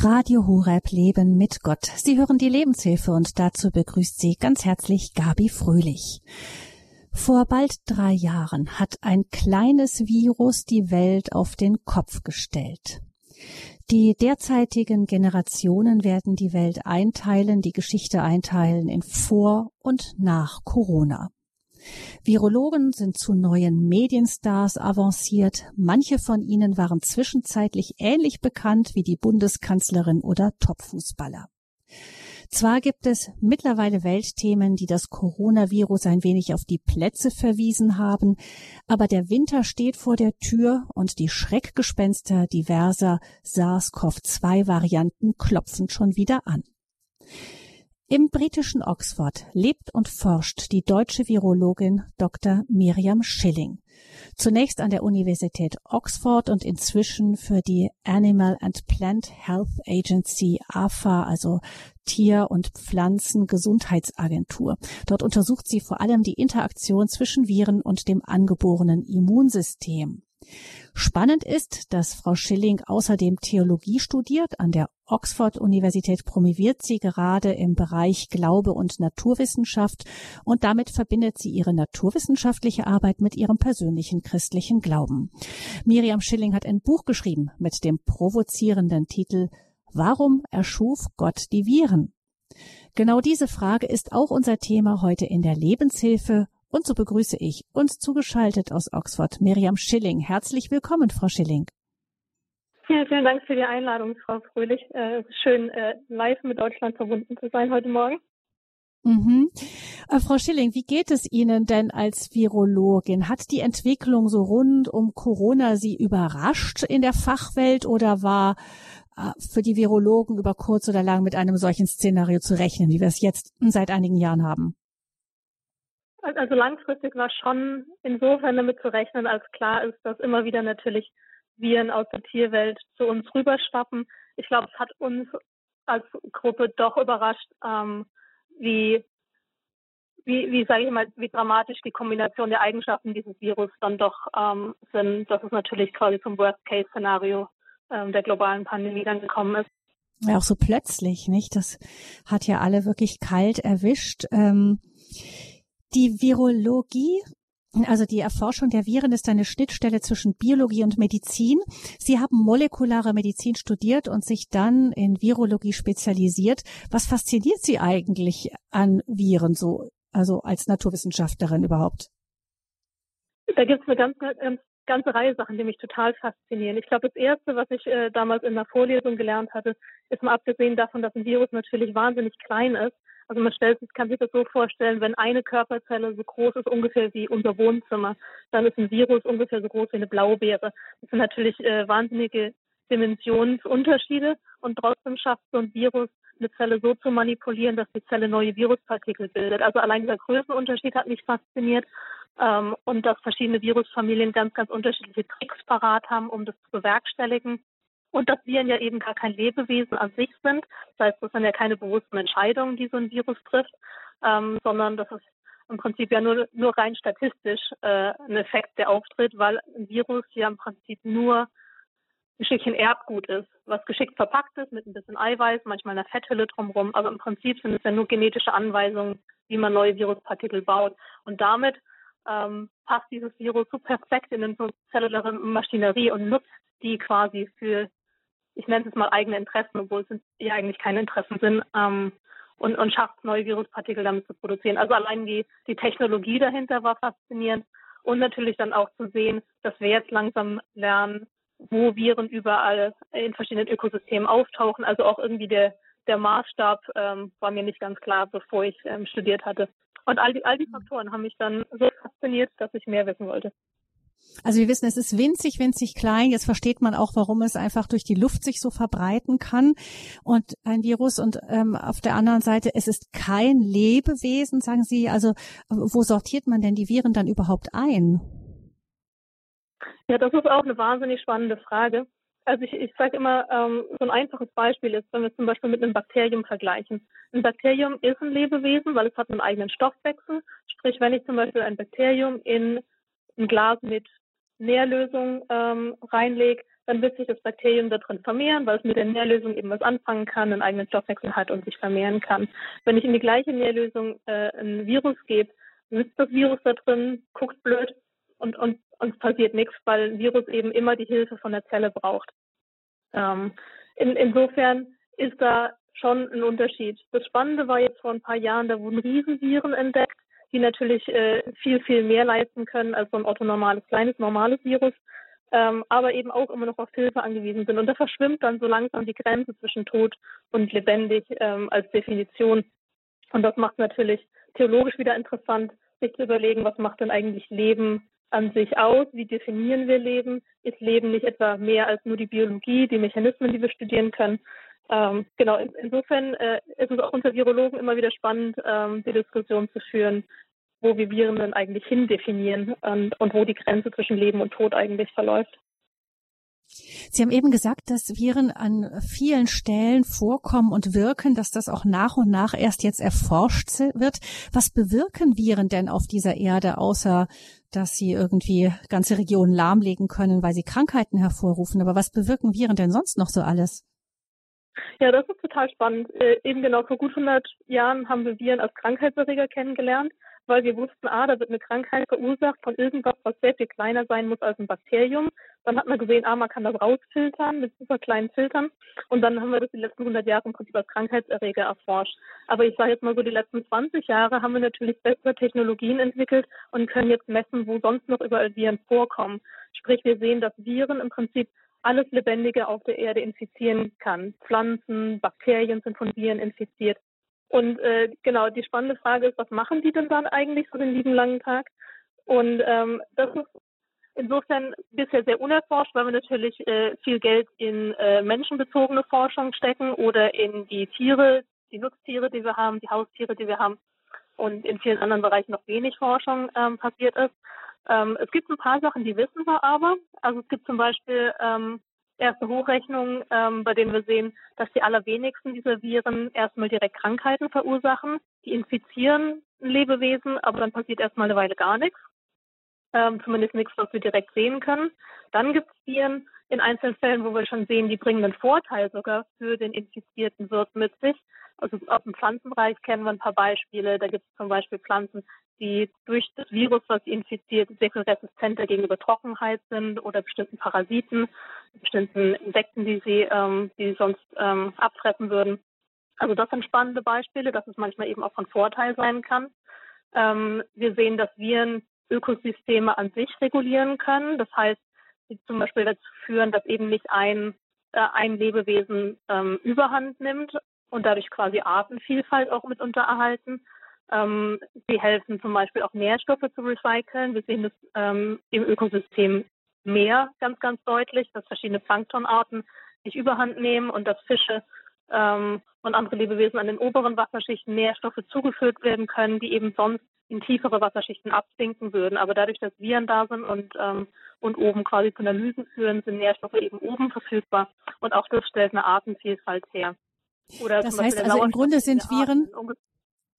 Radio Horeb Leben mit Gott. Sie hören die Lebenshilfe und dazu begrüßt Sie ganz herzlich Gabi Fröhlich. Vor bald drei Jahren hat ein kleines Virus die Welt auf den Kopf gestellt. Die derzeitigen Generationen werden die Welt einteilen, die Geschichte einteilen in vor und nach Corona. Virologen sind zu neuen Medienstars avanciert. Manche von ihnen waren zwischenzeitlich ähnlich bekannt wie die Bundeskanzlerin oder Topfußballer. Zwar gibt es mittlerweile Weltthemen, die das Coronavirus ein wenig auf die Plätze verwiesen haben, aber der Winter steht vor der Tür und die Schreckgespenster diverser SARS-CoV-2-Varianten klopfen schon wieder an. Im britischen Oxford lebt und forscht die deutsche Virologin Dr. Miriam Schilling. Zunächst an der Universität Oxford und inzwischen für die Animal and Plant Health Agency AFA, also Tier- und Pflanzengesundheitsagentur. Dort untersucht sie vor allem die Interaktion zwischen Viren und dem angeborenen Immunsystem. Spannend ist, dass Frau Schilling außerdem Theologie studiert. An der Oxford-Universität promoviert sie gerade im Bereich Glaube und Naturwissenschaft und damit verbindet sie ihre naturwissenschaftliche Arbeit mit ihrem persönlichen christlichen Glauben. Miriam Schilling hat ein Buch geschrieben mit dem provozierenden Titel Warum erschuf Gott die Viren? Genau diese Frage ist auch unser Thema heute in der Lebenshilfe und so begrüße ich uns zugeschaltet aus Oxford Miriam Schilling. Herzlich willkommen, Frau Schilling. Ja, vielen Dank für die Einladung, Frau Fröhlich. Äh, schön, äh, live mit Deutschland verbunden zu sein heute Morgen. Mhm. Äh, Frau Schilling, wie geht es Ihnen denn als Virologin? Hat die Entwicklung so rund um Corona Sie überrascht in der Fachwelt oder war äh, für die Virologen über kurz oder lang mit einem solchen Szenario zu rechnen, wie wir es jetzt seit einigen Jahren haben? Also langfristig war schon insofern damit zu rechnen, als klar ist, dass immer wieder natürlich Viren aus der Tierwelt zu uns rüberschwappen. Ich glaube, es hat uns als Gruppe doch überrascht, ähm, wie, wie, wie sage ich mal, wie dramatisch die Kombination der Eigenschaften dieses Virus dann doch ähm, sind, dass es natürlich quasi zum Worst-Case-Szenario ähm, der globalen Pandemie dann gekommen ist. Ja, auch so plötzlich, nicht? Das hat ja alle wirklich kalt erwischt. Ähm die Virologie also die Erforschung der Viren ist eine Schnittstelle zwischen Biologie und Medizin. Sie haben molekulare Medizin studiert und sich dann in Virologie spezialisiert. Was fasziniert Sie eigentlich an Viren so, also als Naturwissenschaftlerin überhaupt? Da gibt es eine ganz, ganz, ganze Reihe Sachen, die mich total faszinieren. Ich glaube, das Erste, was ich äh, damals in der Vorlesung gelernt hatte, ist mal abgesehen davon, dass ein Virus natürlich wahnsinnig klein ist, also man stellt sich, kann sich das so vorstellen, wenn eine Körperzelle so groß ist, ungefähr wie unser Wohnzimmer, dann ist ein Virus ungefähr so groß wie eine Blaubeere. Das sind natürlich äh, wahnsinnige Dimensionsunterschiede und trotzdem schafft so ein Virus eine Zelle so zu manipulieren, dass die Zelle neue Viruspartikel bildet. Also allein dieser Größenunterschied hat mich fasziniert ähm, und dass verschiedene Virusfamilien ganz, ganz unterschiedliche Tricks parat haben, um das zu bewerkstelligen und dass Viren ja eben gar kein Lebewesen an sich sind. Das heißt, das sind ja keine bewussten Entscheidungen, die so ein Virus trifft, ähm, sondern das ist im Prinzip ja nur, nur rein statistisch äh, ein Effekt, der auftritt, weil ein Virus ja im Prinzip nur ein Stückchen Erbgut ist, was geschickt verpackt ist mit ein bisschen Eiweiß, manchmal einer Fetthülle drumherum. Aber im Prinzip sind es ja nur genetische Anweisungen, wie man neue Viruspartikel baut. Und damit ähm, passt dieses Virus so perfekt in den zellulare Maschinerie und nutzt die quasi für ich nenne es mal eigene Interessen, obwohl es ja eigentlich keine Interessen sind, ähm, und, und schafft neue Viruspartikel damit zu produzieren. Also allein die, die Technologie dahinter war faszinierend und natürlich dann auch zu sehen, dass wir jetzt langsam lernen, wo Viren überall in verschiedenen Ökosystemen auftauchen. Also auch irgendwie der, der Maßstab ähm, war mir nicht ganz klar, bevor ich ähm, studiert hatte. Und all die, all die Faktoren haben mich dann so fasziniert, dass ich mehr wissen wollte. Also wir wissen, es ist winzig, winzig klein. Jetzt versteht man auch, warum es einfach durch die Luft sich so verbreiten kann und ein Virus. Und ähm, auf der anderen Seite, es ist kein Lebewesen, sagen Sie. Also wo sortiert man denn die Viren dann überhaupt ein? Ja, das ist auch eine wahnsinnig spannende Frage. Also ich, ich sage immer, ähm, so ein einfaches Beispiel ist, wenn wir zum Beispiel mit einem Bakterium vergleichen. Ein Bakterium ist ein Lebewesen, weil es hat einen eigenen Stoffwechsel. Sprich, wenn ich zum Beispiel ein Bakterium in ein Glas mit Nährlösung ähm, reinlege, dann wird sich das Bakterium da drin vermehren, weil es mit der Nährlösung eben was anfangen kann, einen eigenen Stoffwechsel hat und sich vermehren kann. Wenn ich in die gleiche Nährlösung äh, ein Virus gebe, sitzt das Virus da drin, guckt blöd und, und, und es passiert nichts, weil ein Virus eben immer die Hilfe von der Zelle braucht. Ähm, in, insofern ist da schon ein Unterschied. Das Spannende war jetzt vor ein paar Jahren, da wurden Riesenviren entdeckt, die natürlich äh, viel, viel mehr leisten können als so ein autonormales, kleines, normales Virus ähm, aber eben auch immer noch auf Hilfe angewiesen sind. Und da verschwimmt dann so langsam die Grenze zwischen tot und lebendig ähm, als Definition. Und das macht natürlich theologisch wieder interessant, sich zu überlegen, was macht denn eigentlich Leben an sich aus? Wie definieren wir Leben? Ist Leben nicht etwa mehr als nur die Biologie, die Mechanismen, die wir studieren können? Ähm, genau, in, insofern äh, ist es auch unter Virologen immer wieder spannend, ähm, die Diskussion zu führen, wo wir Viren denn eigentlich hindefinieren und, und wo die Grenze zwischen Leben und Tod eigentlich verläuft. Sie haben eben gesagt, dass Viren an vielen Stellen vorkommen und wirken, dass das auch nach und nach erst jetzt erforscht wird. Was bewirken Viren denn auf dieser Erde, außer dass sie irgendwie ganze Regionen lahmlegen können, weil sie Krankheiten hervorrufen? Aber was bewirken Viren denn sonst noch so alles? Ja, das ist total spannend. Äh, eben genau vor gut 100 Jahren haben wir Viren als Krankheitserreger kennengelernt weil wir wussten, ah, da wird eine Krankheit verursacht von irgendwas, was sehr viel kleiner sein muss als ein Bakterium. Dann hat man gesehen, ah, man kann das rausfiltern mit super kleinen Filtern. Und dann haben wir das die letzten 100 Jahre im Prinzip als Krankheitserreger erforscht. Aber ich sage jetzt mal so, die letzten 20 Jahre haben wir natürlich bessere Technologien entwickelt und können jetzt messen, wo sonst noch überall Viren vorkommen. Sprich, wir sehen, dass Viren im Prinzip alles Lebendige auf der Erde infizieren kann. Pflanzen, Bakterien sind von Viren infiziert. Und äh, genau, die spannende Frage ist, was machen die denn dann eigentlich so den lieben langen Tag? Und ähm, das ist insofern bisher sehr unerforscht, weil wir natürlich äh, viel Geld in äh, menschenbezogene Forschung stecken oder in die Tiere, die Nutztiere, die wir haben, die Haustiere, die wir haben und in vielen anderen Bereichen noch wenig Forschung ähm, passiert ist. Ähm, es gibt ein paar Sachen, die wissen wir aber. Also es gibt zum Beispiel ähm, erste Hochrechnungen, ähm, bei denen wir sehen, dass die allerwenigsten dieser Viren erstmal direkt Krankheiten verursachen. Die infizieren ein Lebewesen, aber dann passiert erstmal eine Weile gar nichts. Ähm, zumindest nichts, was wir direkt sehen können. Dann gibt es Viren in einzelnen Fällen, wo wir schon sehen, die bringen einen Vorteil sogar für den infizierten Wirt mit sich. Also aus dem Pflanzenbereich kennen wir ein paar Beispiele. Da gibt es zum Beispiel Pflanzen, die durch das Virus, was sie infiziert, sehr viel resistenter gegenüber Trockenheit sind oder bestimmten Parasiten, bestimmten Insekten, die sie, ähm, die sie sonst ähm, abfressen würden. Also das sind spannende Beispiele, dass es manchmal eben auch von Vorteil sein kann. Ähm, wir sehen, dass Viren Ökosysteme an sich regulieren können. Das heißt, sie zum Beispiel dazu führen, dass eben nicht ein, äh, ein Lebewesen ähm, überhand nimmt und dadurch quasi Artenvielfalt auch mitunter erhalten, ähm, sie helfen zum Beispiel auch Nährstoffe zu recyceln. Wir sehen das ähm, im Ökosystem Meer ganz, ganz deutlich, dass verschiedene Planktonarten sich überhand nehmen und dass Fische ähm, und andere Lebewesen an den oberen Wasserschichten Nährstoffe zugeführt werden können, die eben sonst in tiefere Wasserschichten absinken würden. Aber dadurch, dass Viren da sind und, ähm, und oben quasi zu Analysen führen, sind Nährstoffe eben oben verfügbar. Und auch das stellt eine Artenvielfalt her. Oder das heißt also im Grunde sind Viren,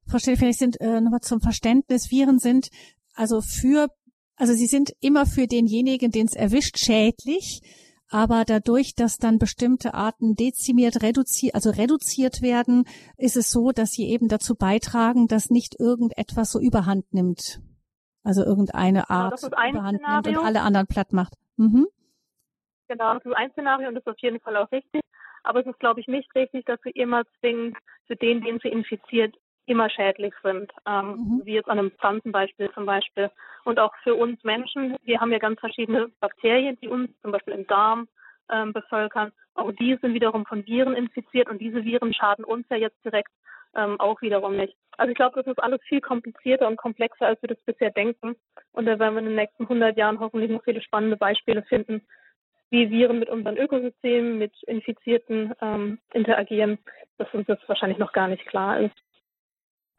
Frau Stellfeld, sind äh, nochmal zum Verständnis, Viren sind also für, also sie sind immer für denjenigen, den es erwischt, schädlich, aber dadurch, dass dann bestimmte Arten dezimiert, reduziert, also reduziert werden, ist es so, dass sie eben dazu beitragen, dass nicht irgendetwas so überhand nimmt. Also irgendeine genau, Art genau, überhand Szenario. nimmt und alle anderen platt macht. Mhm. Genau, das ist ein Szenario und das ist auf jeden Fall auch richtig. Aber es ist, glaube ich, nicht richtig, dass wir immer zwingend für den, den sie infiziert, immer schädlich sind, ähm, mhm. wie jetzt an einem Pflanzenbeispiel zum Beispiel. Und auch für uns Menschen, wir haben ja ganz verschiedene Bakterien, die uns zum Beispiel im Darm ähm, bevölkern. Auch die sind wiederum von Viren infiziert und diese Viren schaden uns ja jetzt direkt ähm, auch wiederum nicht. Also ich glaube, das ist alles viel komplizierter und komplexer, als wir das bisher denken. Und da werden wir in den nächsten 100 Jahren hoffentlich noch viele spannende Beispiele finden, wie Viren mit unseren Ökosystemen, mit Infizierten ähm, interagieren, dass uns das wahrscheinlich noch gar nicht klar ist.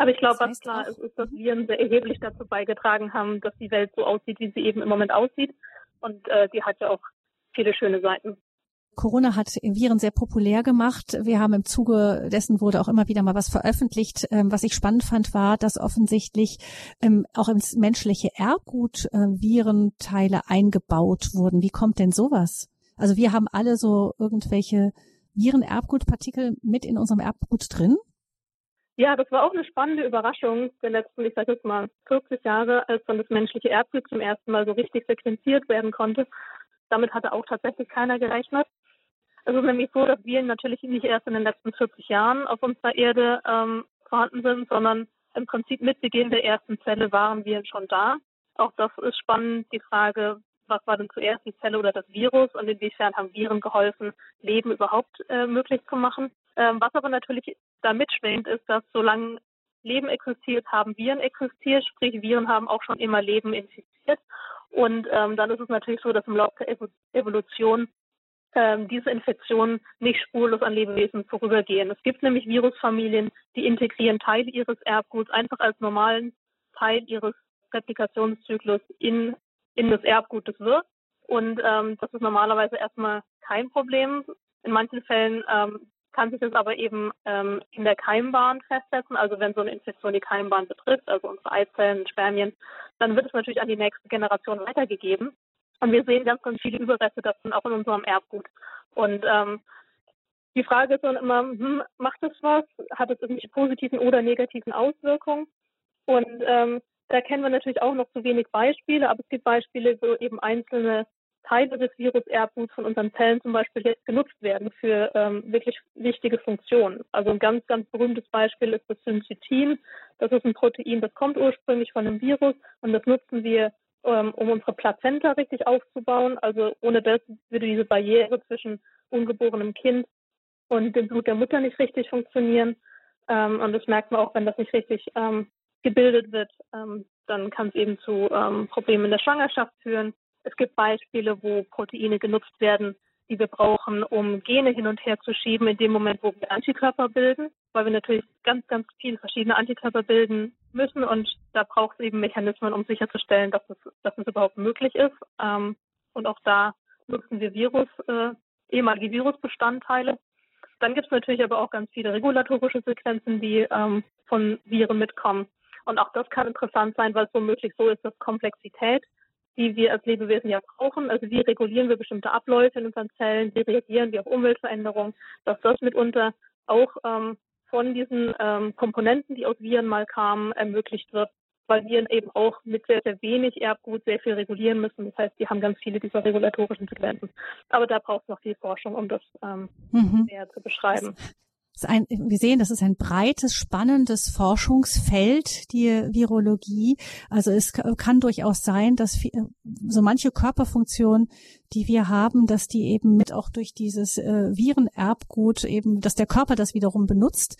Aber ich glaube, das heißt was klar ist, ist, dass Viren sehr erheblich dazu beigetragen haben, dass die Welt so aussieht, wie sie eben im Moment aussieht. Und äh, die hat ja auch viele schöne Seiten. Corona hat Viren sehr populär gemacht. Wir haben im Zuge dessen wurde auch immer wieder mal was veröffentlicht. Ähm, was ich spannend fand, war, dass offensichtlich ähm, auch ins menschliche Erbgut äh, Virenteile eingebaut wurden. Wie kommt denn sowas? Also wir haben alle so irgendwelche Virenerbgutpartikel mit in unserem Erbgut drin. Ja, das war auch eine spannende Überraschung der letzten, ich sage jetzt mal, 40 Jahre, als dann das menschliche Erbgut zum ersten Mal so richtig sequenziert werden konnte. Damit hatte auch tatsächlich keiner gerechnet. Es ist nämlich so, dass Viren natürlich nicht erst in den letzten 40 Jahren auf unserer Erde ähm, vorhanden sind, sondern im Prinzip mit Beginn der ersten Zelle waren Viren schon da. Auch das ist spannend, die Frage, was war denn zuerst die Zelle oder das Virus und inwiefern haben Viren geholfen, Leben überhaupt äh, möglich zu machen. Ähm, was aber natürlich da mitschwingt, ist, dass solange Leben existiert, haben Viren existiert, sprich Viren haben auch schon immer Leben infiziert. Und ähm, dann ist es natürlich so, dass im Laufe der Evolution ähm, diese Infektionen nicht spurlos an Lebewesen vorübergehen. Es gibt nämlich Virusfamilien, die integrieren Teile ihres Erbguts einfach als normalen Teil ihres Replikationszyklus in, in das Erbgut des Wirts. Und ähm, das ist normalerweise erstmal kein Problem. In manchen Fällen ähm, kann sich das aber eben ähm, in der Keimbahn festsetzen. Also wenn so eine Infektion die Keimbahn betrifft, also unsere Eizellen, Spermien, dann wird es natürlich an die nächste Generation weitergegeben. Und wir sehen ganz, ganz viele Überreste davon auch in unserem Erbgut. Und ähm, die Frage ist dann immer, hm, macht es was? Hat es irgendwelche positiven oder negativen Auswirkungen? Und ähm, da kennen wir natürlich auch noch zu wenig Beispiele, aber es gibt Beispiele, wo eben einzelne Teile des Virus-Erbguts von unseren Zellen zum Beispiel jetzt genutzt werden für ähm, wirklich wichtige Funktionen. Also ein ganz, ganz berühmtes Beispiel ist das Syncytin. Das ist ein Protein, das kommt ursprünglich von einem Virus und das nutzen wir ähm, um unsere Plazenta richtig aufzubauen. Also ohne das würde diese Barriere zwischen ungeborenem Kind und dem Blut der Mutter nicht richtig funktionieren. Ähm, und das merkt man auch, wenn das nicht richtig ähm, gebildet wird, ähm, dann kann es eben zu ähm, Problemen in der Schwangerschaft führen. Es gibt Beispiele, wo Proteine genutzt werden, die wir brauchen, um Gene hin und her zu schieben, in dem Moment, wo wir Antikörper bilden, weil wir natürlich ganz, ganz viele verschiedene Antikörper bilden müssen und da braucht es eben Mechanismen, um sicherzustellen, dass es, dass es überhaupt möglich ist. Ähm, und auch da nutzen wir Virus, äh, ehemalige Virusbestandteile. Dann gibt es natürlich aber auch ganz viele regulatorische Sequenzen, die ähm, von Viren mitkommen. Und auch das kann interessant sein, weil es womöglich so ist, dass Komplexität die wir als Lebewesen ja brauchen. Also wie regulieren wir bestimmte Abläufe in unseren Zellen, wie reagieren wir auf Umweltveränderungen, dass das mitunter auch ähm, von diesen ähm, Komponenten, die aus Viren mal kamen, ermöglicht wird, weil Viren eben auch mit sehr, sehr wenig Erbgut sehr viel regulieren müssen. Das heißt, die haben ganz viele dieser regulatorischen Sequenzen. Aber da braucht es noch viel Forschung, um das ähm, mhm. näher zu beschreiben ein, wir sehen, das ist ein breites, spannendes Forschungsfeld, die Virologie. Also es kann durchaus sein, dass so manche Körperfunktion, die wir haben, dass die eben mit auch durch dieses äh, Virenerbgut eben, dass der Körper das wiederum benutzt.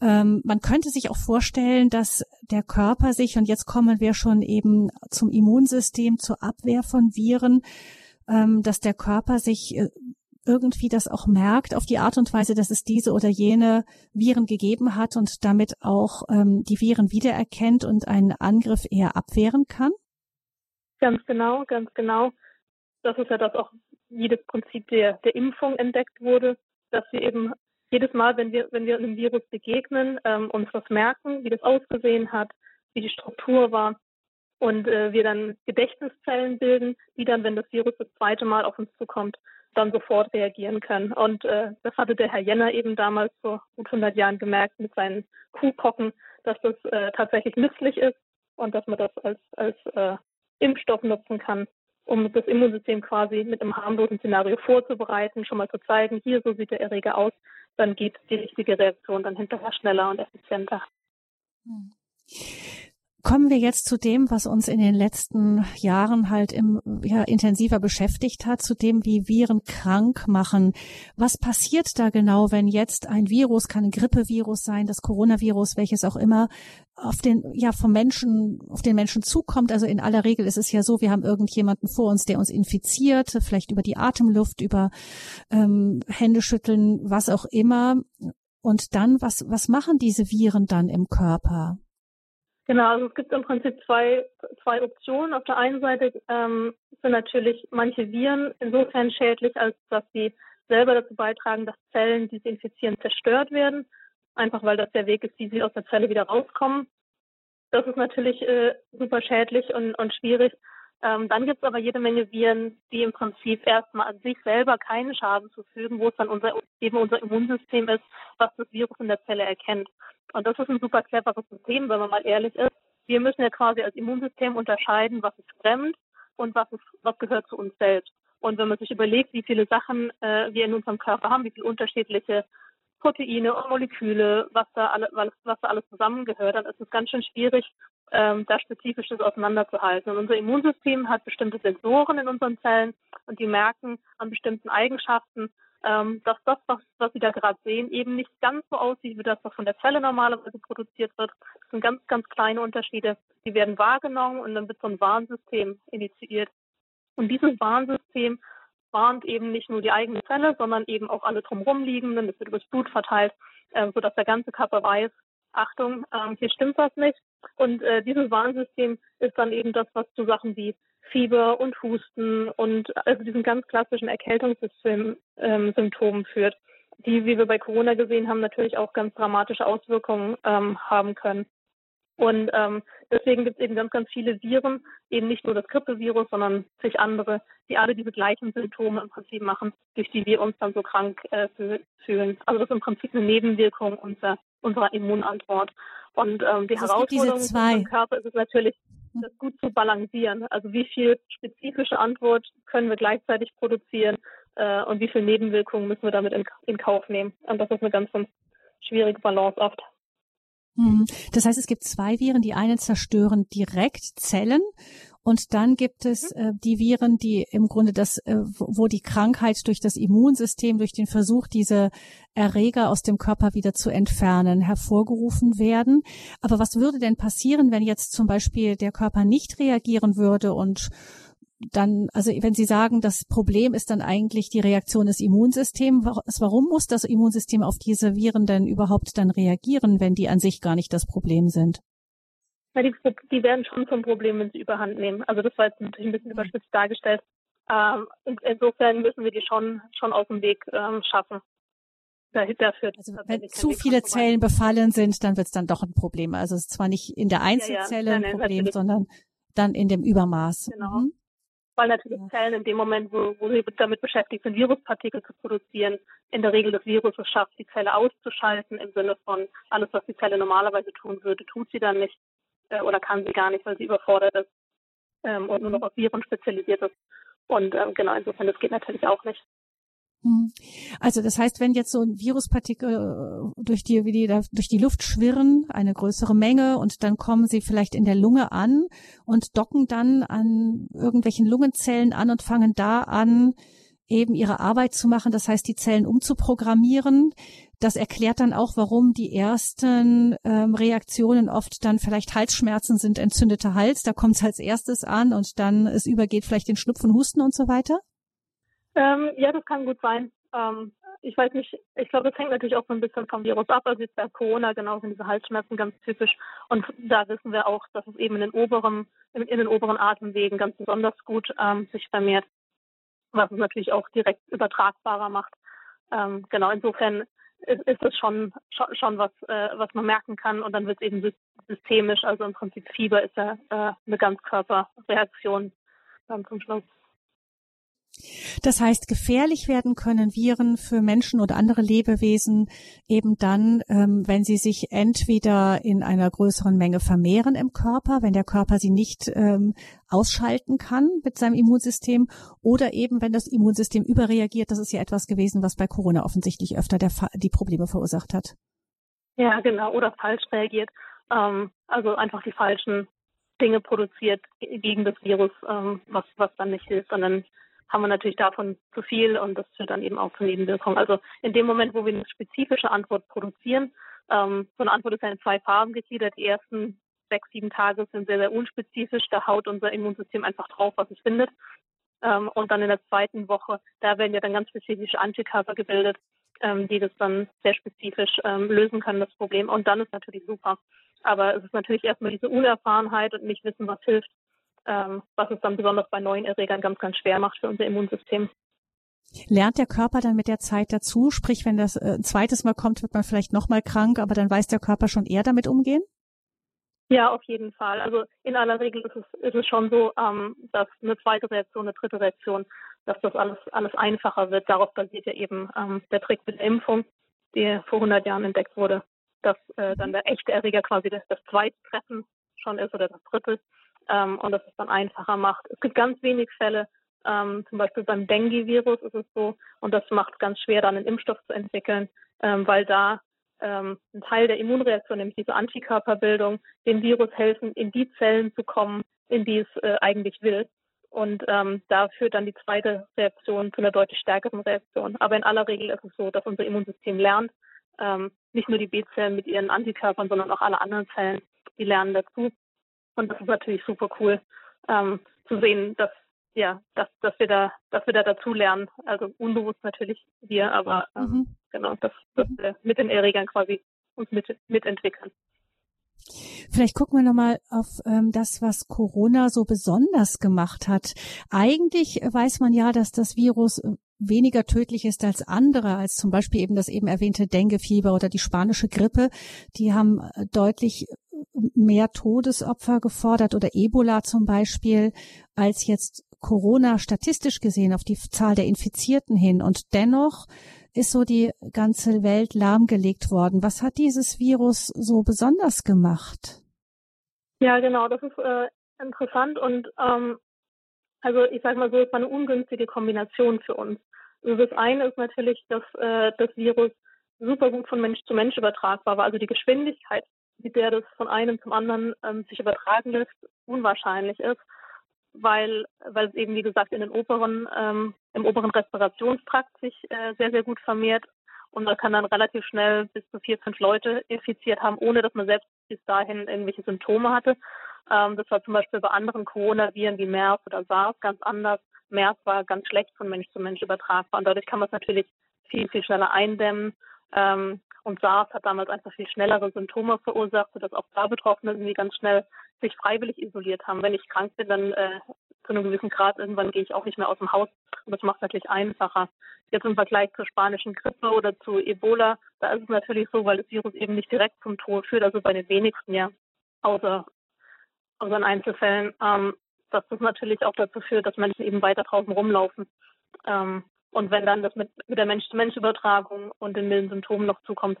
Ähm, man könnte sich auch vorstellen, dass der Körper sich, und jetzt kommen wir schon eben zum Immunsystem, zur Abwehr von Viren, ähm, dass der Körper sich äh, irgendwie das auch merkt auf die Art und Weise, dass es diese oder jene Viren gegeben hat und damit auch ähm, die Viren wiedererkennt und einen Angriff eher abwehren kann? Ganz genau, ganz genau. Das ist ja das auch jedes Prinzip der, der Impfung entdeckt wurde, dass wir eben jedes Mal, wenn wir, wenn wir einem Virus begegnen, ähm, uns was merken, wie das ausgesehen hat, wie die Struktur war und äh, wir dann Gedächtniszellen bilden, die dann, wenn das Virus das zweite Mal auf uns zukommt, dann sofort reagieren können. Und äh, das hatte der Herr Jenner eben damals vor gut 100 Jahren gemerkt mit seinen Kuhpocken, dass das äh, tatsächlich nützlich ist und dass man das als, als äh, Impfstoff nutzen kann, um das Immunsystem quasi mit einem harmlosen Szenario vorzubereiten, schon mal zu zeigen, hier, so sieht der Erreger aus, dann geht die richtige Reaktion dann hinterher schneller und effizienter. Hm. Kommen wir jetzt zu dem, was uns in den letzten Jahren halt im, ja, intensiver beschäftigt hat, zu dem, wie Viren krank machen. Was passiert da genau, wenn jetzt ein Virus, kann ein Grippevirus sein, das Coronavirus, welches auch immer, auf den, ja, vom Menschen, auf den Menschen zukommt? Also in aller Regel ist es ja so, wir haben irgendjemanden vor uns, der uns infiziert, vielleicht über die Atemluft, über ähm, Händeschütteln, was auch immer. Und dann, was, was machen diese Viren dann im Körper? Genau, also es gibt im Prinzip zwei, zwei Optionen. Auf der einen Seite ähm, sind natürlich manche Viren insofern schädlich, als dass sie selber dazu beitragen, dass Zellen, die sie infizieren, zerstört werden. Einfach weil das der Weg ist, wie sie aus der Zelle wieder rauskommen. Das ist natürlich äh, super schädlich und, und schwierig. Ähm, dann gibt es aber jede Menge Viren, die im Prinzip erstmal an sich selber keinen Schaden zufügen, wo es dann unser, eben unser Immunsystem ist, was das Virus in der Zelle erkennt. Und das ist ein super cleveres System, wenn man mal ehrlich ist. Wir müssen ja quasi als Immunsystem unterscheiden, was ist fremd und was, ist, was gehört zu uns selbst. Und wenn man sich überlegt, wie viele Sachen äh, wir in unserem Körper haben, wie viele unterschiedliche Proteine und Moleküle, was da, alle, was, da alles zusammengehört, dann ist es ganz schön schwierig, ähm, da Spezifisches auseinanderzuhalten. Und unser Immunsystem hat bestimmte Sensoren in unseren Zellen und die merken an bestimmten Eigenschaften, ähm, dass das, was, was Sie da gerade sehen, eben nicht ganz so aussieht wie das, was von der Zelle normalerweise produziert wird. Das sind ganz, ganz kleine Unterschiede. Die werden wahrgenommen und dann wird so ein Warnsystem initiiert. Und dieses Warnsystem warnt eben nicht nur die eigene Zelle, sondern eben auch alle drumherum liegenden. Das wird übers Blut verteilt, äh, sodass der ganze Körper weiß, Achtung, ähm, hier stimmt was nicht. Und äh, dieses Warnsystem ist dann eben das, was zu Sachen wie Fieber und Husten und also diesen ganz klassischen Erkältungssymptomen ähm, führt, die, wie wir bei Corona gesehen haben, natürlich auch ganz dramatische Auswirkungen ähm, haben können. Und ähm, deswegen gibt es eben ganz, ganz viele Viren, eben nicht nur das Grippevirus, sondern sich andere, die alle diese gleichen Symptome im Prinzip machen, durch die wir uns dann so krank äh, fühlen. Also das ist im Prinzip eine Nebenwirkung unserer, unserer Immunantwort. Und ähm, die also Herausforderung im Körper ist es natürlich, das gut zu balancieren. Also wie viel spezifische Antwort können wir gleichzeitig produzieren äh, und wie viele Nebenwirkungen müssen wir damit in, in Kauf nehmen. Und das ist eine ganz, ganz schwierige Balance oft. Mhm. Das heißt, es gibt zwei Viren. Die einen zerstören direkt Zellen und dann gibt es mhm. äh, die Viren, die im Grunde das, äh, wo die Krankheit durch das Immunsystem, durch den Versuch, diese Erreger aus dem Körper wieder zu entfernen, hervorgerufen werden. Aber was würde denn passieren, wenn jetzt zum Beispiel der Körper nicht reagieren würde und dann, also wenn Sie sagen, das Problem ist dann eigentlich die Reaktion des Immunsystems, warum muss das Immunsystem auf diese Viren denn überhaupt dann reagieren, wenn die an sich gar nicht das Problem sind? Na, die, die werden schon zum Problem, wenn sie überhand nehmen. Also das war jetzt natürlich ein bisschen überspitzt dargestellt. Ähm, insofern müssen wir die schon, schon aus dem Weg ähm, schaffen. Dafür, also wenn zu viele Zellen befallen sind, dann wird es dann doch ein Problem. Also es ist zwar nicht in der Einzelzelle ja, ja. Nein, ein Problem, natürlich. sondern dann in dem Übermaß. Genau. Mhm weil natürlich Zellen in dem Moment, wo, wo sie damit beschäftigt sind, Viruspartikel zu produzieren, in der Regel das Virus es schafft, die Zelle auszuschalten im Sinne von alles, was die Zelle normalerweise tun würde, tut sie dann nicht äh, oder kann sie gar nicht, weil sie überfordert ist ähm, und nur noch auf Viren spezialisiert ist. Und ähm, genau, insofern, das geht natürlich auch nicht. Hm. Also das heißt, wenn jetzt so ein Viruspartikel äh, durch die, wie die da durch die Luft schwirren, eine größere Menge und dann kommen sie vielleicht in der Lunge an und docken dann an irgendwelchen Lungenzellen an und fangen da an, eben ihre Arbeit zu machen, das heißt, die Zellen umzuprogrammieren. Das erklärt dann auch, warum die ersten ähm, Reaktionen oft dann vielleicht Halsschmerzen sind, entzündeter Hals, da kommt es als erstes an und dann es übergeht vielleicht den Schnupfen, Husten und so weiter. Ähm, ja, das kann gut sein. Ähm, ich weiß nicht, ich glaube, das hängt natürlich auch so ein bisschen vom Virus ab. Also jetzt bei Corona genau sind diese Halsschmerzen ganz typisch. Und da wissen wir auch, dass es eben in den oberen, in, in den oberen Atemwegen ganz besonders gut ähm, sich vermehrt, was es natürlich auch direkt übertragbarer macht. Ähm, genau, insofern ist, ist es schon, schon, schon was, äh, was man merken kann. Und dann wird es eben systemisch. Also im Prinzip Fieber ist ja äh, eine Ganzkörperreaktion dann zum Schluss. Das heißt, gefährlich werden können Viren für Menschen oder andere Lebewesen eben dann, ähm, wenn sie sich entweder in einer größeren Menge vermehren im Körper, wenn der Körper sie nicht ähm, ausschalten kann mit seinem Immunsystem, oder eben wenn das Immunsystem überreagiert. Das ist ja etwas gewesen, was bei Corona offensichtlich öfter der, die Probleme verursacht hat. Ja, genau, oder falsch reagiert. Ähm, also einfach die falschen Dinge produziert gegen das Virus, was, was dann nicht hilft, sondern haben wir natürlich davon zu viel und das führt dann eben auch zu Nebenwirkungen. Also in dem Moment, wo wir eine spezifische Antwort produzieren, ähm, so eine Antwort ist ja in zwei Phasen gegliedert. Die ersten sechs, sieben Tage sind sehr, sehr unspezifisch. Da haut unser Immunsystem einfach drauf, was es findet. Ähm, und dann in der zweiten Woche, da werden ja dann ganz spezifische Antikörper gebildet, ähm, die das dann sehr spezifisch ähm, lösen können, das Problem. Und dann ist natürlich super. Aber es ist natürlich erstmal diese Unerfahrenheit und nicht wissen, was hilft, ähm, was es dann besonders bei neuen Erregern ganz, ganz schwer macht für unser Immunsystem. Lernt der Körper dann mit der Zeit dazu? Sprich, wenn das äh, ein zweites Mal kommt, wird man vielleicht nochmal krank, aber dann weiß der Körper schon eher damit umgehen? Ja, auf jeden Fall. Also in aller Regel ist es, ist es schon so, ähm, dass eine zweite Reaktion, eine dritte Reaktion, dass das alles, alles einfacher wird. Darauf basiert ja eben ähm, der Trick mit der Impfung, die vor 100 Jahren entdeckt wurde, dass äh, dann der echte Erreger quasi das, das zweite Treffen schon ist oder das dritte ähm, und dass es dann einfacher macht. Es gibt ganz wenig Fälle, ähm, zum Beispiel beim Dengue-Virus ist es so, und das macht es ganz schwer, dann einen Impfstoff zu entwickeln, ähm, weil da ähm, ein Teil der Immunreaktion, nämlich diese Antikörperbildung, dem Virus helfen, in die Zellen zu kommen, in die es äh, eigentlich will. Und ähm, da führt dann die zweite Reaktion zu einer deutlich stärkeren Reaktion. Aber in aller Regel ist es so, dass unser Immunsystem lernt, ähm, nicht nur die B-Zellen mit ihren Antikörpern, sondern auch alle anderen Zellen, die lernen dazu. Und das ist natürlich super cool ähm, zu sehen, dass ja, dass, dass wir da, dass wir da dazu lernen. Also unbewusst natürlich wir, aber ähm, mhm. genau, dass, dass wir mit den Erregern quasi uns mit, mitentwickeln. Vielleicht gucken wir nochmal auf ähm, das, was Corona so besonders gemacht hat. Eigentlich weiß man ja, dass das Virus äh, weniger tödlich ist als andere, als zum Beispiel eben das eben erwähnte Denguefieber oder die spanische Grippe. Die haben äh, deutlich mehr Todesopfer gefordert oder Ebola zum Beispiel, als jetzt Corona statistisch gesehen auf die Zahl der Infizierten hin. Und dennoch ist so die ganze Welt lahmgelegt worden. Was hat dieses Virus so besonders gemacht? Ja, genau, das ist äh, interessant und ähm, also ich sage mal so, es war eine ungünstige Kombination für uns. Also das eine ist natürlich, dass äh, das Virus super gut von Mensch zu Mensch übertragbar war. Also die Geschwindigkeit, mit der das von einem zum anderen ähm, sich übertragen lässt, unwahrscheinlich ist weil, weil es eben, wie gesagt, in den oberen, ähm, im oberen Respirationstrakt sich äh, sehr, sehr gut vermehrt. Und man kann dann relativ schnell bis zu vier, fünf Leute infiziert haben, ohne dass man selbst bis dahin irgendwelche Symptome hatte. Ähm, das war zum Beispiel bei anderen Coronaviren wie MERS oder SARS ganz anders. MERS war ganz schlecht von Mensch zu Mensch übertragbar und dadurch kann man es natürlich viel, viel schneller eindämmen. Ähm, und SARS hat damals einfach viel schnellere Symptome verursacht, sodass auch da Betroffene irgendwie ganz schnell sich freiwillig isoliert haben. Wenn ich krank bin, dann äh, zu einem gewissen Grad irgendwann gehe ich auch nicht mehr aus dem Haus. Und das macht es natürlich einfacher. Jetzt im Vergleich zur spanischen Grippe oder zu Ebola, da ist es natürlich so, weil das Virus eben nicht direkt zum Tod führt, also bei den wenigsten ja, außer, außer in Einzelfällen, ähm, dass das natürlich auch dazu führt, dass Menschen eben weiter draußen rumlaufen. Ähm, und wenn dann das mit, mit der Mensch-zu-Mensch-Übertragung und den milden Symptomen noch zukommt,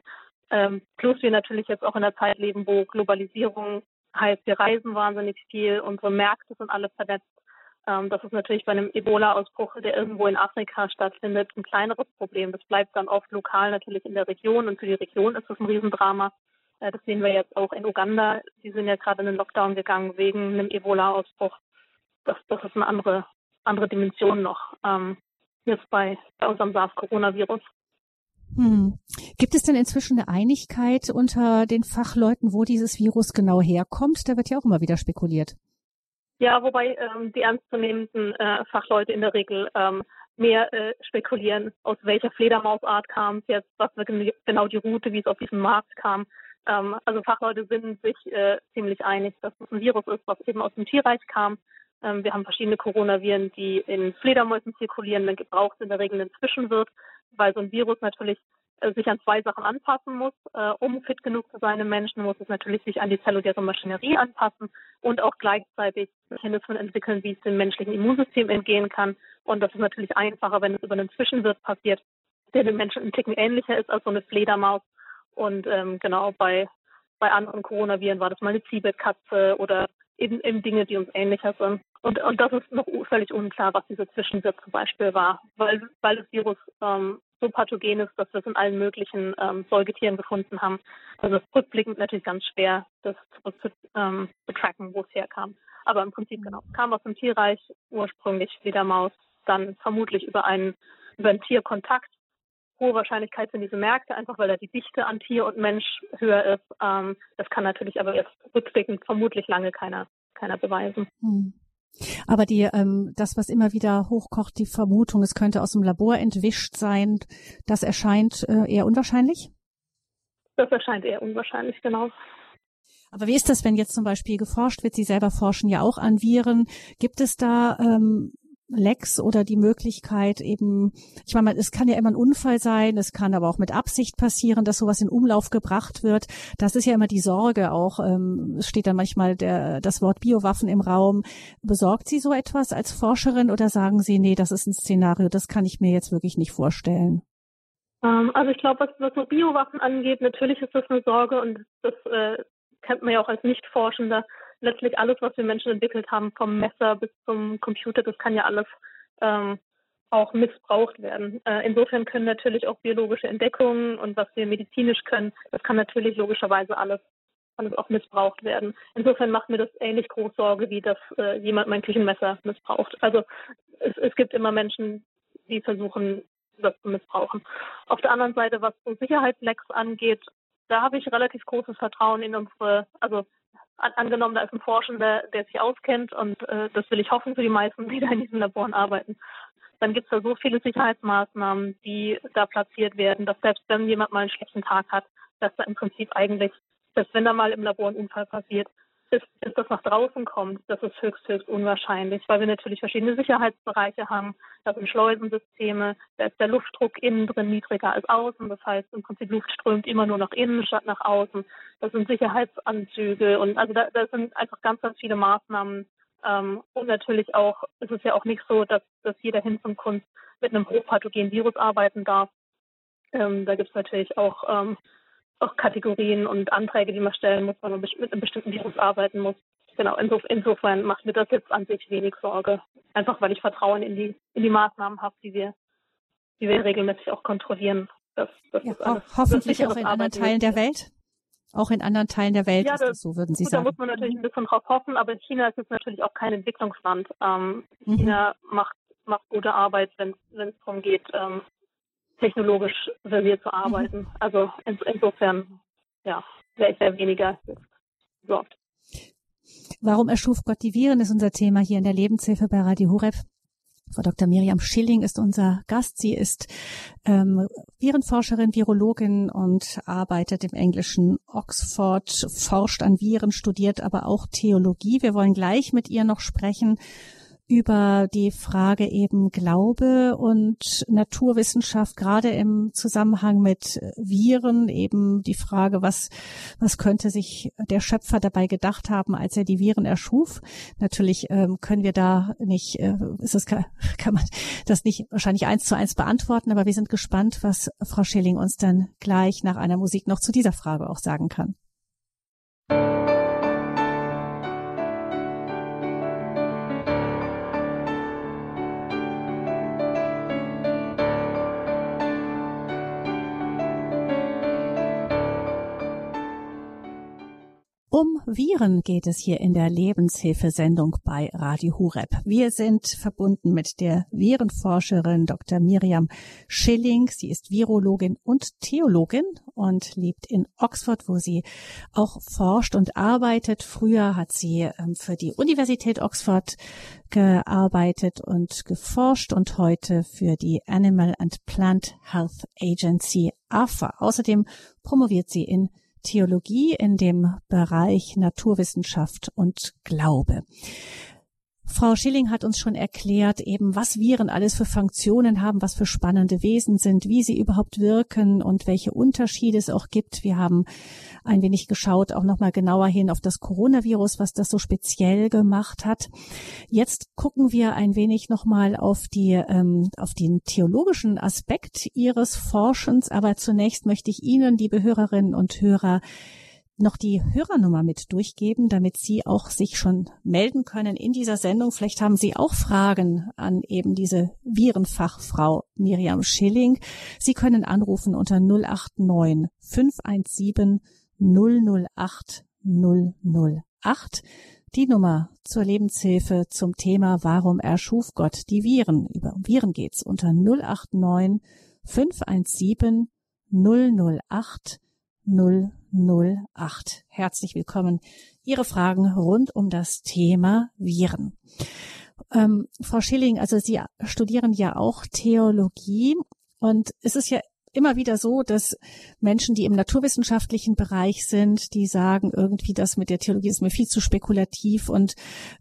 ähm, plus wir natürlich jetzt auch in der Zeit leben, wo Globalisierung heißt, wir reisen wahnsinnig viel, unsere Märkte sind alle vernetzt. Ähm, das ist natürlich bei einem Ebola-Ausbruch, der irgendwo in Afrika stattfindet, ein kleineres Problem. Das bleibt dann oft lokal natürlich in der Region und für die Region ist das ein Riesendrama. Äh, das sehen wir jetzt auch in Uganda. Die sind ja gerade in den Lockdown gegangen wegen einem Ebola-Ausbruch. Das, das ist eine andere, andere Dimension noch. Ähm, jetzt bei, bei unserem SARS-Coronavirus. Hm. Gibt es denn inzwischen eine Einigkeit unter den Fachleuten, wo dieses Virus genau herkommt? Da wird ja auch immer wieder spekuliert. Ja, wobei ähm, die ernstzunehmenden äh, Fachleute in der Regel ähm, mehr äh, spekulieren, aus welcher Fledermausart kam es jetzt, was war genau die Route, wie es auf diesen Markt kam. Ähm, also Fachleute sind sich äh, ziemlich einig, dass es ein Virus ist, was eben aus dem Tierreich kam wir haben verschiedene Coronaviren, die in Fledermäusen zirkulieren. Dann gebraucht es in der Regel einen Zwischenwirt, weil so ein Virus natürlich äh, sich an zwei Sachen anpassen muss. Äh, um fit genug zu sein im Menschen, muss es natürlich sich an die zelluläre Maschinerie anpassen und auch gleichzeitig Mechanismen entwickeln, wie es dem menschlichen Immunsystem entgehen kann. Und das ist natürlich einfacher, wenn es über einen Zwischenwirt passiert, der dem Menschen ein Ticken ähnlicher ist als so eine Fledermaus. Und ähm, genau bei, bei anderen Coronaviren war das mal eine Ziebetkatze oder eben, eben Dinge, die uns ähnlicher sind. Und, und das ist noch völlig unklar, was dieser Zwischenwirt zum Beispiel war, weil, weil das Virus ähm, so pathogen ist, dass wir es in allen möglichen ähm, Säugetieren gefunden haben. Also rückblickend natürlich ganz schwer, das zu ähm, betracken, wo es herkam. Aber im Prinzip genau, es kam aus dem Tierreich, ursprünglich Fledermaus, dann vermutlich über einen, über einen Tierkontakt. Hohe Wahrscheinlichkeit sind diese Märkte, einfach weil da die Dichte an Tier und Mensch höher ist. Ähm, das kann natürlich aber jetzt rückblickend vermutlich lange keiner, keiner beweisen. Hm. Aber die, ähm, das, was immer wieder hochkocht, die Vermutung, es könnte aus dem Labor entwischt sein, das erscheint äh, eher unwahrscheinlich? Das erscheint eher unwahrscheinlich, genau. Aber wie ist das, wenn jetzt zum Beispiel geforscht wird? Sie selber forschen ja auch an Viren. Gibt es da ähm, Lecks oder die Möglichkeit eben, ich meine, es kann ja immer ein Unfall sein, es kann aber auch mit Absicht passieren, dass sowas in Umlauf gebracht wird. Das ist ja immer die Sorge auch. Ähm, es steht dann manchmal der, das Wort Biowaffen im Raum. Besorgt Sie so etwas als Forscherin oder sagen Sie, nee, das ist ein Szenario, das kann ich mir jetzt wirklich nicht vorstellen? Ähm, also ich glaube, was, was so Biowaffen angeht, natürlich ist das eine Sorge und das äh, kennt man ja auch als Nichtforschender. Letztlich alles, was wir Menschen entwickelt haben, vom Messer bis zum Computer, das kann ja alles ähm, auch missbraucht werden. Äh, insofern können natürlich auch biologische Entdeckungen und was wir medizinisch können, das kann natürlich logischerweise alles alles auch missbraucht werden. Insofern macht mir das ähnlich groß Sorge, wie dass äh, jemand mein Küchenmesser missbraucht. Also es, es gibt immer Menschen, die versuchen, das zu missbrauchen. Auf der anderen Seite, was so Sicherheitslecks angeht, da habe ich relativ großes Vertrauen in unsere, also an, angenommen, da ist ein Forschender, der sich auskennt und äh, das will ich hoffen für die meisten, die da in diesen Laboren arbeiten. Dann gibt es da so viele Sicherheitsmaßnahmen, die da platziert werden, dass selbst wenn jemand mal einen schlechten Tag hat, dass da im Prinzip eigentlich, selbst wenn da mal im Labor ein Unfall passiert, bis, bis das nach draußen kommt, das ist höchst, höchst unwahrscheinlich, weil wir natürlich verschiedene Sicherheitsbereiche haben. Das sind Schleusensysteme, da ist der Luftdruck innen drin niedriger als außen. Das heißt, im Prinzip Luft strömt immer nur nach innen statt nach außen. Das sind Sicherheitsanzüge und also da, da sind einfach ganz, ganz viele Maßnahmen. Ähm, und natürlich auch, es ist ja auch nicht so, dass, dass jeder Hin zum Kunst mit einem hochpathogenen Virus arbeiten darf. Ähm, da gibt es natürlich auch ähm, auch Kategorien und Anträge, die man stellen muss, wenn man mit einem bestimmten Virus arbeiten muss. Genau, insof insofern macht mir das jetzt an sich wenig Sorge. Einfach weil ich Vertrauen in die, in die Maßnahmen habe, die wir, die wir regelmäßig auch kontrollieren. Das, das ja, alles, hoffentlich auch in anderen Teilen der Welt. Auch in anderen Teilen der Welt ja, das, ist das so, würden Sie gut, sagen. Da muss man natürlich ein bisschen drauf hoffen, aber China ist jetzt natürlich auch kein Entwicklungsland. Ähm, mhm. China macht, macht gute Arbeit, wenn es darum geht, ähm, technologisch versiert zu arbeiten. Mhm. Also in, insofern, ja, wäre ich sehr weniger besorgt. Warum erschuf Gott die Viren, ist unser Thema hier in der Lebenshilfe bei Radio Horeb. Frau Dr. Miriam Schilling ist unser Gast. Sie ist ähm, Virenforscherin, Virologin und arbeitet im englischen Oxford, forscht an Viren, studiert aber auch Theologie. Wir wollen gleich mit ihr noch sprechen über die Frage eben Glaube und Naturwissenschaft, gerade im Zusammenhang mit Viren, eben die Frage, was, was könnte sich der Schöpfer dabei gedacht haben, als er die Viren erschuf. Natürlich ähm, können wir da nicht, äh, ist es, kann, kann man das nicht wahrscheinlich eins zu eins beantworten, aber wir sind gespannt, was Frau Schilling uns dann gleich nach einer Musik noch zu dieser Frage auch sagen kann. Um Viren geht es hier in der Lebenshilfesendung bei Radio Hureb. Wir sind verbunden mit der Virenforscherin Dr. Miriam Schilling. Sie ist Virologin und Theologin und lebt in Oxford, wo sie auch forscht und arbeitet. Früher hat sie ähm, für die Universität Oxford gearbeitet und geforscht und heute für die Animal and Plant Health Agency AFA. Außerdem promoviert sie in Theologie in dem Bereich Naturwissenschaft und Glaube. Frau Schilling hat uns schon erklärt, eben was Viren alles für Funktionen haben, was für spannende Wesen sind, wie sie überhaupt wirken und welche Unterschiede es auch gibt. Wir haben ein wenig geschaut, auch nochmal genauer hin auf das Coronavirus, was das so speziell gemacht hat. Jetzt gucken wir ein wenig nochmal auf die, ähm, auf den theologischen Aspekt Ihres Forschens. Aber zunächst möchte ich Ihnen, liebe Hörerinnen und Hörer, noch die Hörernummer mit durchgeben, damit Sie auch sich schon melden können in dieser Sendung. Vielleicht haben Sie auch Fragen an eben diese Virenfachfrau Miriam Schilling. Sie können anrufen unter 089 517 008 008. Die Nummer zur Lebenshilfe zum Thema Warum erschuf Gott die Viren? Über Viren geht's unter 089 517 008 008. Herzlich willkommen. Ihre Fragen rund um das Thema Viren. Ähm, Frau Schilling, also Sie studieren ja auch Theologie und es ist ja immer wieder so, dass Menschen, die im naturwissenschaftlichen Bereich sind, die sagen irgendwie, das mit der Theologie ist mir viel zu spekulativ und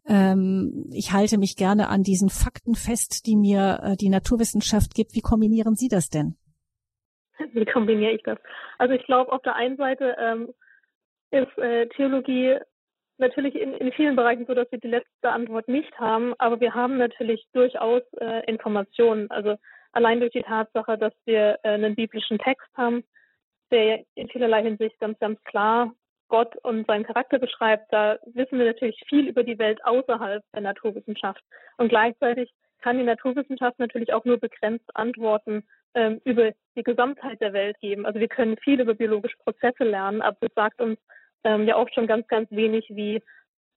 ähm, ich halte mich gerne an diesen Fakten fest, die mir äh, die Naturwissenschaft gibt. Wie kombinieren Sie das denn? Wie kombiniere ich das? Also ich glaube, auf der einen Seite ähm, ist äh, Theologie natürlich in, in vielen Bereichen so, dass wir die letzte Antwort nicht haben, aber wir haben natürlich durchaus äh, Informationen. Also allein durch die Tatsache, dass wir äh, einen biblischen Text haben, der in vielerlei Hinsicht ganz, ganz klar Gott und seinen Charakter beschreibt, da wissen wir natürlich viel über die Welt außerhalb der Naturwissenschaft. Und gleichzeitig kann die Naturwissenschaft natürlich auch nur begrenzt Antworten ähm, über die Gesamtheit der Welt geben. Also wir können viel über biologische Prozesse lernen, aber es sagt uns ähm, ja oft schon ganz, ganz wenig, wie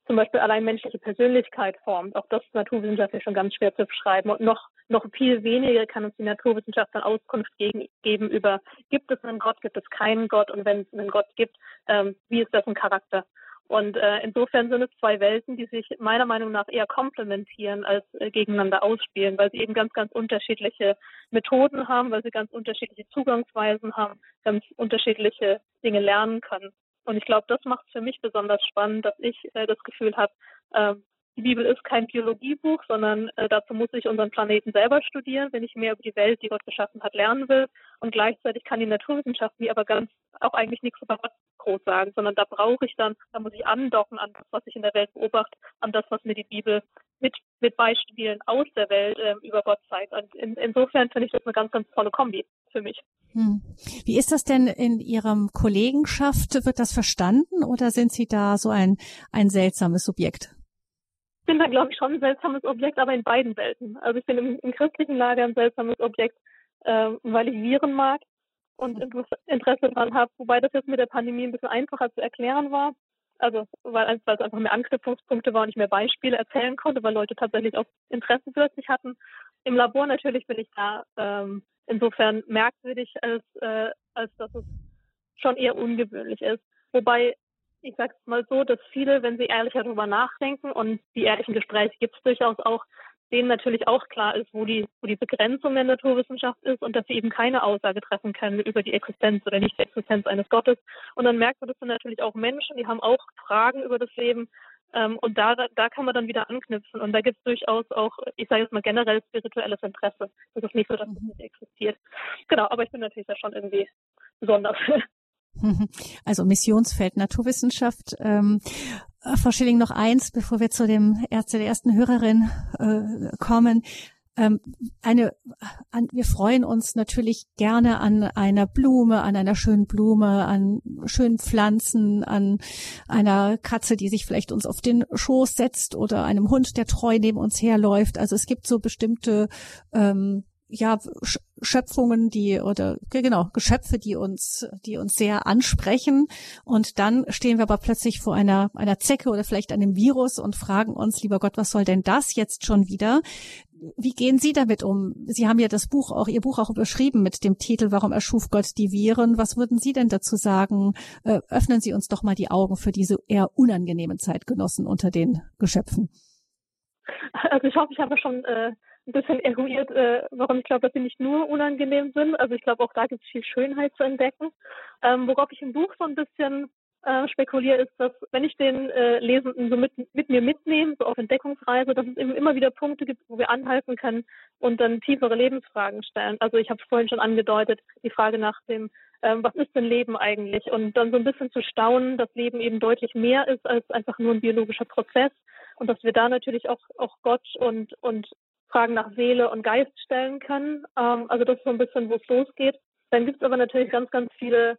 zum Beispiel allein menschliche Persönlichkeit formt. Auch das ist naturwissenschaftlich schon ganz schwer zu beschreiben. Und noch, noch viel weniger kann uns die Naturwissenschaft dann Auskunft gegen, geben über, gibt es einen Gott, gibt es keinen Gott und wenn es einen Gott gibt, ähm, wie ist das ein Charakter? Und äh, insofern sind es zwei Welten, die sich meiner Meinung nach eher komplementieren als äh, gegeneinander ausspielen, weil sie eben ganz, ganz unterschiedliche Methoden haben, weil sie ganz unterschiedliche Zugangsweisen haben, ganz unterschiedliche Dinge lernen können. Und ich glaube, das macht es für mich besonders spannend, dass ich äh, das Gefühl habe, äh, die Bibel ist kein Biologiebuch, sondern äh, dazu muss ich unseren Planeten selber studieren, wenn ich mehr über die Welt, die Gott geschaffen hat, lernen will. Und gleichzeitig kann die Naturwissenschaft mir aber ganz auch eigentlich nichts über Gott groß sagen, sondern da brauche ich dann, da muss ich andocken an das, was ich in der Welt beobachte, an das, was mir die Bibel mit, mit Beispielen aus der Welt äh, über Gott zeigt. Und in, insofern finde ich das eine ganz, ganz tolle Kombi für mich. Hm. Wie ist das denn in Ihrem Kollegenschaft? Wird das verstanden oder sind Sie da so ein, ein seltsames Subjekt? Ich bin da, glaube ich, schon ein seltsames Objekt, aber in beiden Welten. Also ich bin im, im christlichen Lager ein seltsames Objekt, äh, weil ich Viren mag und Interesse daran habe, wobei das jetzt mit der Pandemie ein bisschen einfacher zu erklären war. Also weil, es einfach mehr Anknüpfungspunkte war und ich mehr Beispiele erzählen konnte, weil Leute tatsächlich auch Interesse plötzlich hatten. Im Labor natürlich bin ich da ähm, insofern merkwürdig, als, äh, als dass es schon eher ungewöhnlich ist. Wobei, ich sage es mal so, dass viele, wenn sie ehrlicher darüber nachdenken und die ehrlichen Gespräche gibt es durchaus auch, denen natürlich auch klar ist, wo die, wo die Begrenzung der Naturwissenschaft ist und dass sie eben keine Aussage treffen können über die Existenz oder Nicht-Existenz eines Gottes. Und dann merkt man, das sind natürlich auch Menschen, die haben auch Fragen über das Leben. Ähm, und da, da kann man dann wieder anknüpfen. Und da gibt es durchaus auch, ich sage jetzt mal generell spirituelles Interesse. Das ist nicht so, dass es nicht existiert. Genau, aber ich bin natürlich da schon irgendwie besonders. Also Missionsfeld Naturwissenschaft. Ähm, äh, Frau Schilling, noch eins, bevor wir zu dem Ärzte der ersten Hörerin äh, kommen. Ähm, eine, an, wir freuen uns natürlich gerne an einer Blume, an einer schönen Blume, an schönen Pflanzen, an einer Katze, die sich vielleicht uns auf den Schoß setzt oder einem Hund, der treu neben uns herläuft. Also es gibt so bestimmte ähm, ja, Schöpfungen, die oder genau, Geschöpfe, die uns, die uns sehr ansprechen. Und dann stehen wir aber plötzlich vor einer, einer Zecke oder vielleicht einem Virus und fragen uns, lieber Gott, was soll denn das jetzt schon wieder? Wie gehen Sie damit um? Sie haben ja das Buch auch, Ihr Buch auch überschrieben mit dem Titel Warum erschuf Gott die Viren? Was würden Sie denn dazu sagen? Äh, öffnen Sie uns doch mal die Augen für diese eher unangenehmen Zeitgenossen unter den Geschöpfen. Also ich hoffe, ich habe schon äh, ein bisschen eruiert, äh, warum ich glaube, dass sie nicht nur unangenehm sind. Also ich glaube, auch da gibt es viel Schönheit zu entdecken. Ähm, worauf ich im Buch so ein bisschen äh, spekuliere, ist, dass wenn ich den äh, Lesenden so mit, mit mir mitnehme, so auf Entdeckungsreise, dass es eben immer wieder Punkte gibt, wo wir anhalten können und dann tiefere Lebensfragen stellen. Also ich habe es vorhin schon angedeutet, die Frage nach dem, ähm, was ist denn Leben eigentlich? Und dann so ein bisschen zu staunen, dass Leben eben deutlich mehr ist als einfach nur ein biologischer Prozess und dass wir da natürlich auch, auch Gott und, und Fragen nach Seele und Geist stellen können. Ähm, also das ist so ein bisschen, wo es losgeht. Dann gibt es aber natürlich ganz, ganz viele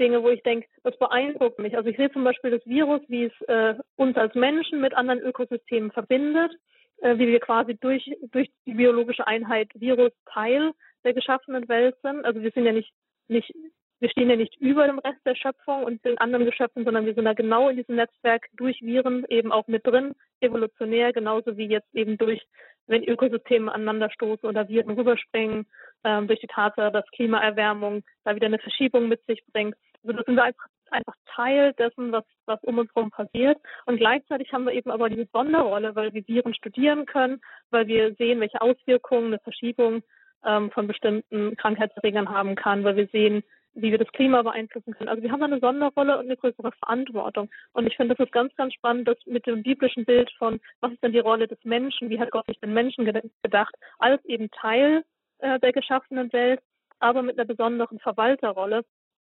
Dinge, wo ich denke, das beeindruckt mich. Also ich sehe zum Beispiel das Virus, wie es äh, uns als Menschen mit anderen Ökosystemen verbindet, äh, wie wir quasi durch, durch die biologische Einheit Virus Teil der geschaffenen Welt sind. Also wir sind ja nicht, nicht wir stehen ja nicht über dem Rest der Schöpfung und den anderen Geschöpfen, sondern wir sind da genau in diesem Netzwerk durch Viren eben auch mit drin, evolutionär, genauso wie jetzt eben durch, wenn Ökosysteme aneinanderstoßen oder Viren rüberspringen, ähm, durch die Tatsache, dass Klimaerwärmung da wieder eine Verschiebung mit sich bringt. Also das sind wir einfach, einfach Teil dessen, was, was um uns herum passiert. Und gleichzeitig haben wir eben aber diese Sonderrolle, weil wir Viren studieren können, weil wir sehen, welche Auswirkungen eine Verschiebung ähm, von bestimmten Krankheitserregern haben kann, weil wir sehen, wie wir das Klima beeinflussen können. Also wir haben eine Sonderrolle und eine größere Verantwortung. Und ich finde, das ist ganz, ganz spannend, dass mit dem biblischen Bild von, was ist denn die Rolle des Menschen, wie hat Gott sich den Menschen gedacht, alles eben Teil äh, der geschaffenen Welt, aber mit einer besonderen Verwalterrolle,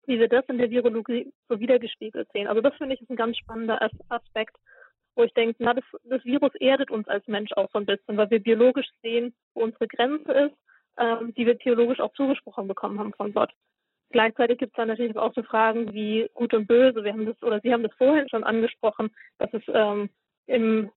wie wir das in der Virologie so wiedergespiegelt sehen. Also das finde ich ist ein ganz spannender Aspekt, wo ich denke, na, das, das Virus erdet uns als Mensch auch so ein bisschen, weil wir biologisch sehen, wo unsere Grenze ist, ähm, die wir theologisch auch zugesprochen bekommen haben von Gott. Gleichzeitig gibt es dann natürlich auch so Fragen wie Gut und Böse. Wir haben das, oder Sie haben das vorhin schon angesprochen, dass es ähm, im,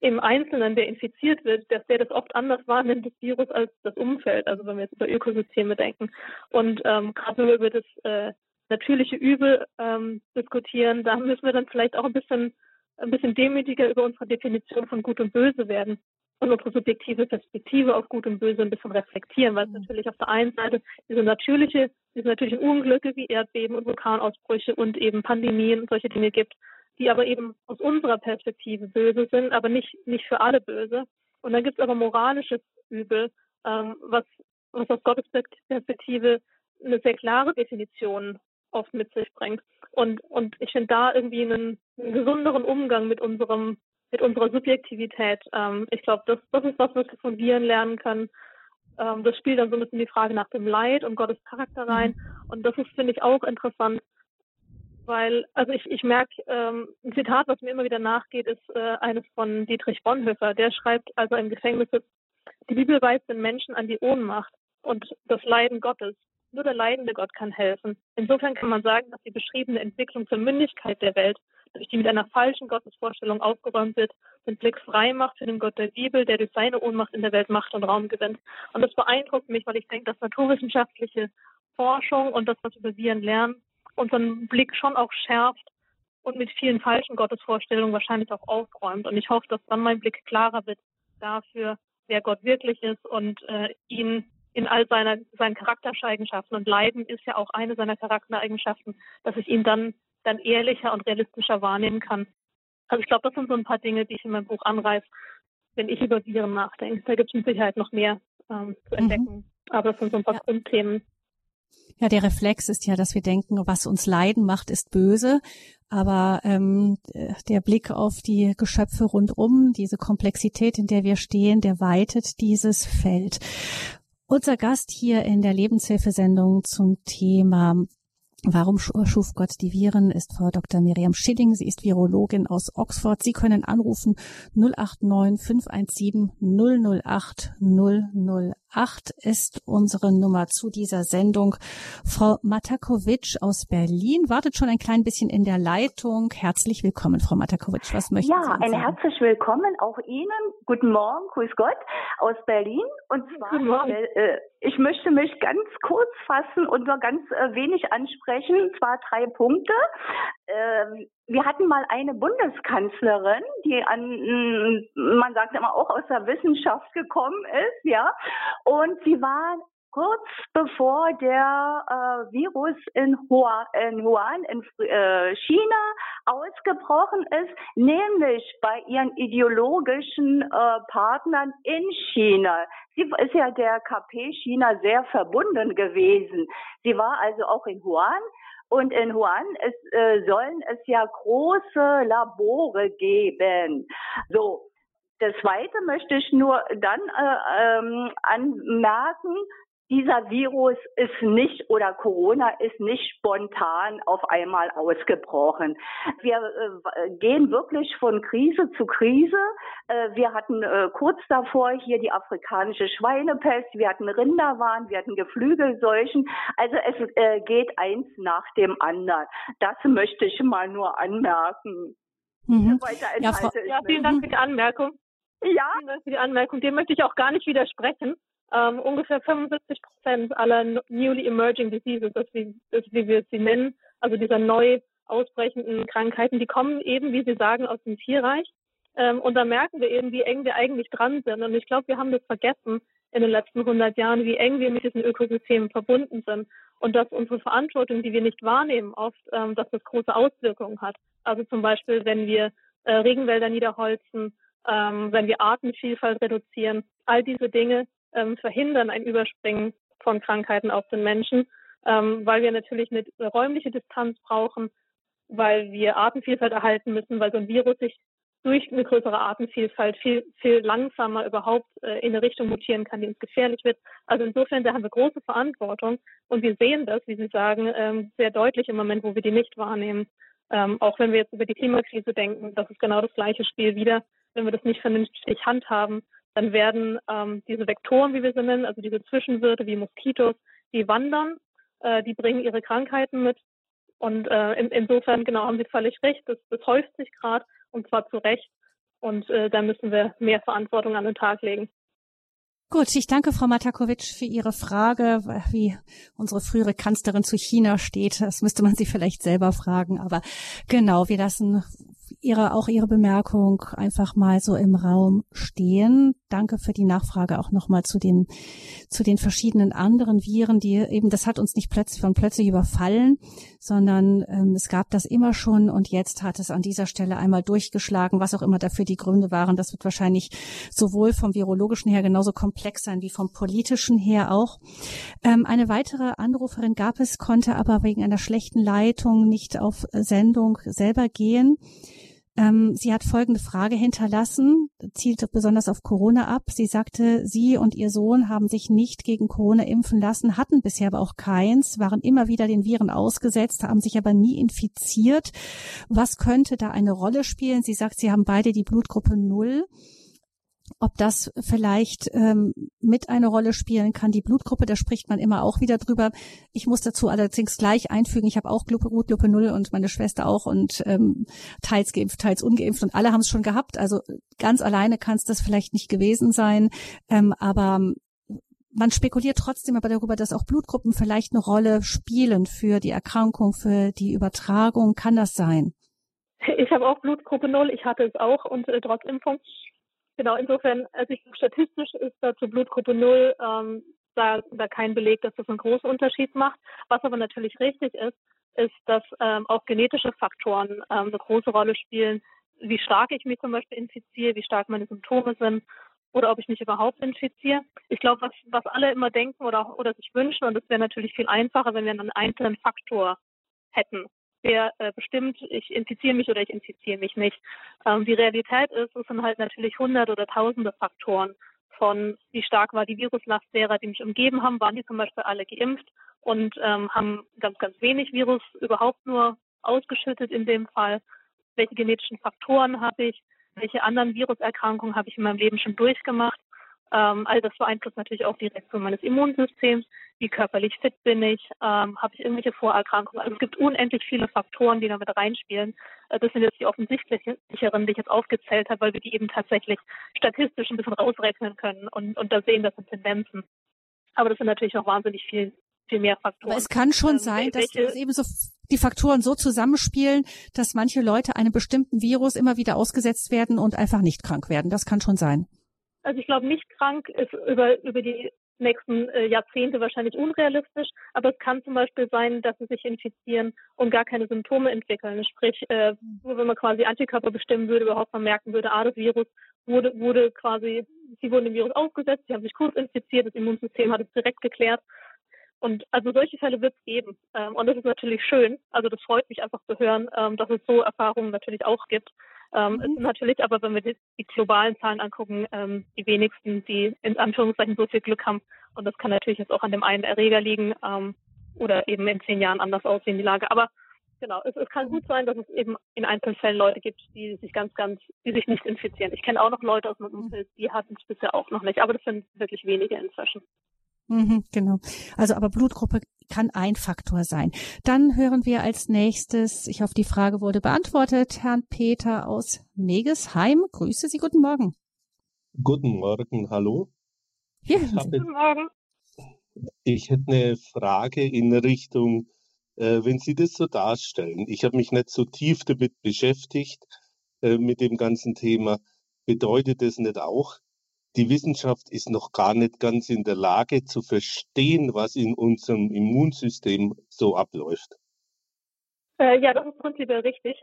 im Einzelnen, der infiziert wird, dass der das oft anders wahrnimmt, das Virus, als das Umfeld. Also wenn wir jetzt über Ökosysteme denken. Und ähm, gerade wenn wir über das äh, natürliche Übel ähm, diskutieren, da müssen wir dann vielleicht auch ein bisschen ein bisschen demütiger über unsere Definition von Gut und Böse werden und unsere subjektive Perspektive auf Gut und Böse ein bisschen reflektieren, weil es mhm. natürlich auf der einen Seite diese natürliche, diese natürlichen Unglücke wie Erdbeben und Vulkanausbrüche und eben Pandemien und solche Dinge gibt, die aber eben aus unserer Perspektive böse sind, aber nicht, nicht für alle böse. Und dann gibt es aber moralisches Übel, ähm, was, was aus Gottes Perspektive eine sehr klare Definition oft mit sich bringt. Und, und ich finde da irgendwie einen, einen gesünderen Umgang mit unserem mit unserer Subjektivität. Ähm, ich glaube, das, das ist was, was wir von Viren lernen können. Ähm, das spielt dann so ein bisschen die Frage nach dem Leid und Gottes Charakter rein. Mhm. Und das ist, finde ich, auch interessant, weil, also ich, ich merke, ähm, ein Zitat, was mir immer wieder nachgeht, ist äh, eines von Dietrich Bonhoeffer. Der schreibt, also im Gefängnis die Bibel weist den Menschen an die Ohnmacht und das Leiden Gottes. Nur der leidende Gott kann helfen. Insofern kann man sagen, dass die beschriebene Entwicklung zur Mündigkeit der Welt durch die mit einer falschen Gottesvorstellung aufgeräumt wird, den Blick frei macht für den Gott der Bibel, der durch seine Ohnmacht in der Welt Macht und Raum gewinnt. Und das beeindruckt mich, weil ich denke, dass naturwissenschaftliche Forschung und das, was wir Viren lernen, unseren Blick schon auch schärft und mit vielen falschen Gottesvorstellungen wahrscheinlich auch aufräumt. Und ich hoffe, dass dann mein Blick klarer wird dafür, wer Gott wirklich ist und äh, ihn in all seiner, seinen Charaktereigenschaften und Leiden ist ja auch eine seiner Charaktereigenschaften, dass ich ihn dann dann ehrlicher und realistischer wahrnehmen kann. Also ich glaube, das sind so ein paar Dinge, die ich in meinem Buch anreiße, wenn ich über Viren nachdenke. Da gibt es mit Sicherheit noch mehr ähm, zu mhm. entdecken. Mhm. Aber das sind so ein paar ja. Grundthemen. Ja, der Reflex ist ja, dass wir denken, was uns leiden macht, ist böse. Aber ähm, der Blick auf die Geschöpfe rundum, diese Komplexität, in der wir stehen, der weitet dieses Feld. Unser Gast hier in der Lebenshilfesendung zum Thema Warum schuf Gott die Viren? ist Frau Dr. Miriam Schilling. Sie ist Virologin aus Oxford. Sie können anrufen 089 517 008 008 ist unsere Nummer zu dieser Sendung. Frau Matakovic aus Berlin wartet schon ein klein bisschen in der Leitung. Herzlich willkommen, Frau Matakovic. Was möchten ja, Sie sagen? Ja, ein herzlich willkommen auch Ihnen. Guten Morgen, grüß Gott aus Berlin. Und zwar, äh, ich möchte mich ganz kurz fassen und nur ganz äh, wenig ansprechen, zwar drei Punkte. Ähm, wir hatten mal eine Bundeskanzlerin, die an, mm, man sagt immer auch aus der Wissenschaft gekommen ist, ja, und sie war kurz bevor der äh, Virus in, Hua, in Wuhan in äh, China ausgebrochen ist, nämlich bei ihren ideologischen äh, Partnern in China. Sie ist ja der KP China sehr verbunden gewesen. Sie war also auch in Wuhan und in Wuhan es, äh, sollen es ja große Labore geben. So, das Zweite möchte ich nur dann äh, ähm, anmerken, dieser Virus ist nicht oder Corona ist nicht spontan auf einmal ausgebrochen. Wir äh, gehen wirklich von Krise zu Krise. Äh, wir hatten äh, kurz davor hier die afrikanische Schweinepest, wir hatten Rinderwahn, wir hatten Geflügelseuchen. Also es äh, geht eins nach dem anderen. Das möchte ich mal nur anmerken. Mhm. Ja, ja, vielen Dank für die Anmerkung. Ja. Vielen Dank für die Anmerkung. Dem möchte ich auch gar nicht widersprechen. Ähm, ungefähr 75 Prozent aller newly emerging diseases, das wie, das wie wir sie nennen, also dieser neu ausbrechenden Krankheiten, die kommen eben, wie Sie sagen, aus dem Tierreich. Ähm, und da merken wir eben, wie eng wir eigentlich dran sind. Und ich glaube, wir haben das vergessen in den letzten 100 Jahren, wie eng wir mit diesen Ökosystemen verbunden sind. Und dass unsere Verantwortung, die wir nicht wahrnehmen, oft, ähm, dass das große Auswirkungen hat. Also zum Beispiel, wenn wir äh, Regenwälder niederholzen, ähm, wenn wir Artenvielfalt reduzieren, all diese Dinge, ähm, verhindern ein Überspringen von Krankheiten auf den Menschen, ähm, weil wir natürlich eine räumliche Distanz brauchen, weil wir Artenvielfalt erhalten müssen, weil so ein Virus sich durch eine größere Artenvielfalt viel, viel langsamer überhaupt äh, in eine Richtung mutieren kann, die uns gefährlich wird. Also insofern, da haben wir große Verantwortung und wir sehen das, wie Sie sagen, ähm, sehr deutlich im Moment, wo wir die nicht wahrnehmen. Ähm, auch wenn wir jetzt über die Klimakrise denken, das ist genau das gleiche Spiel wieder. Wenn wir das nicht vernünftig handhaben, dann werden ähm, diese Vektoren, wie wir sie nennen, also diese Zwischenwirte wie Moskitos, die wandern, äh, die bringen ihre Krankheiten mit. Und äh, in, insofern, genau, haben Sie völlig recht, das, das häuft sich gerade und zwar zu Recht. Und äh, da müssen wir mehr Verantwortung an den Tag legen. Gut, ich danke Frau Matakovic für Ihre Frage, wie unsere frühere Kanzlerin zu China steht. Das müsste man sie vielleicht selber fragen. Aber genau, wir lassen ihre, auch Ihre Bemerkung einfach mal so im Raum stehen. Danke für die Nachfrage auch nochmal zu den, zu den verschiedenen anderen Viren, die eben, das hat uns nicht plötzlich von plötzlich überfallen, sondern ähm, es gab das immer schon und jetzt hat es an dieser Stelle einmal durchgeschlagen, was auch immer dafür die Gründe waren. Das wird wahrscheinlich sowohl vom virologischen her genauso komplex sein wie vom politischen her auch. Ähm, eine weitere Anruferin gab es, konnte aber wegen einer schlechten Leitung nicht auf Sendung selber gehen. Ähm, sie hat folgende Frage hinterlassen, zielte besonders auf Corona ab. Sie sagte, sie und ihr Sohn haben sich nicht gegen Corona impfen lassen, hatten bisher aber auch keins, waren immer wieder den Viren ausgesetzt, haben sich aber nie infiziert. Was könnte da eine Rolle spielen? Sie sagt, sie haben beide die Blutgruppe Null ob das vielleicht ähm, mit eine Rolle spielen kann. Die Blutgruppe, da spricht man immer auch wieder drüber. Ich muss dazu allerdings gleich einfügen, ich habe auch Blutgruppe Null und meine Schwester auch und ähm, teils geimpft, teils ungeimpft und alle haben es schon gehabt. Also ganz alleine kann es das vielleicht nicht gewesen sein, ähm, aber man spekuliert trotzdem aber darüber, dass auch Blutgruppen vielleicht eine Rolle spielen für die Erkrankung, für die Übertragung. Kann das sein? Ich habe auch Blutgruppe Null, ich hatte es auch und äh, trotz Impfung. Genau, insofern, also ich, statistisch ist da zur Blutgruppe Null ähm, da, da kein Beleg, dass das einen großen Unterschied macht. Was aber natürlich richtig ist, ist, dass ähm, auch genetische Faktoren ähm, eine große Rolle spielen, wie stark ich mich zum Beispiel infiziere, wie stark meine Symptome sind oder ob ich mich überhaupt infiziere. Ich glaube, was, was alle immer denken oder, oder sich wünschen, und es wäre natürlich viel einfacher, wenn wir einen einzelnen Faktor hätten der äh, bestimmt, ich infiziere mich oder ich infiziere mich nicht. Ähm, die Realität ist, es sind halt natürlich hunderte oder tausende Faktoren von, wie stark war die Viruslast derer, die mich umgeben haben, waren die zum Beispiel alle geimpft und ähm, haben ganz, ganz wenig Virus überhaupt nur ausgeschüttet in dem Fall. Welche genetischen Faktoren habe ich? Welche anderen Viruserkrankungen habe ich in meinem Leben schon durchgemacht? Ähm, all das beeinflusst natürlich auch die Reaktion meines Immunsystems. Wie körperlich fit bin ich? Ähm, Habe ich irgendwelche Vorerkrankungen? Also es gibt unendlich viele Faktoren, die damit reinspielen. Äh, das sind jetzt die offensichtlicheren, die ich jetzt aufgezählt habe, weil wir die eben tatsächlich statistisch ein bisschen rausrechnen können und, und da sehen, das sind Tendenzen. Aber das sind natürlich noch wahnsinnig viel, viel mehr Faktoren. Aber es kann schon ähm, sein, dass es eben so die Faktoren so zusammenspielen, dass manche Leute einem bestimmten Virus immer wieder ausgesetzt werden und einfach nicht krank werden. Das kann schon sein. Also ich glaube, nicht krank ist über, über die nächsten äh, Jahrzehnte wahrscheinlich unrealistisch, aber es kann zum Beispiel sein, dass sie sich infizieren und gar keine Symptome entwickeln. Sprich, äh, wenn man quasi Antikörper bestimmen würde, überhaupt mal merken würde, ah, das Virus wurde, wurde quasi, sie wurden dem Virus ausgesetzt, sie haben sich kurz infiziert, das Immunsystem hat es direkt geklärt. Und also solche Fälle wird es geben. Ähm, und das ist natürlich schön. Also das freut mich einfach zu hören, ähm, dass es so Erfahrungen natürlich auch gibt. Ähm, mhm. Natürlich aber, wenn wir die, die globalen Zahlen angucken, ähm, die wenigsten, die in Anführungszeichen so viel Glück haben. Und das kann natürlich jetzt auch an dem einen Erreger liegen ähm, oder eben in zehn Jahren anders aussehen, die Lage. Aber genau, es, es kann gut sein, dass es eben in Einzelfällen Leute gibt, die sich ganz, ganz, die sich nicht infizieren. Ich kenne auch noch Leute aus meinem Umfeld, die hatten es bisher auch noch nicht. Aber das sind wirklich wenige inzwischen. Mhm, genau. Also aber Blutgruppe kann ein Faktor sein. Dann hören wir als nächstes, ich hoffe, die Frage wurde beantwortet, Herrn Peter aus Megesheim. Grüße Sie, guten Morgen. Guten Morgen, hallo. Hier, guten Morgen. Ich hätte eine Frage in Richtung, äh, wenn Sie das so darstellen. Ich habe mich nicht so tief damit beschäftigt, äh, mit dem ganzen Thema. Bedeutet das nicht auch, die Wissenschaft ist noch gar nicht ganz in der Lage zu verstehen, was in unserem Immunsystem so abläuft. Äh, ja, das ist prinzipiell richtig.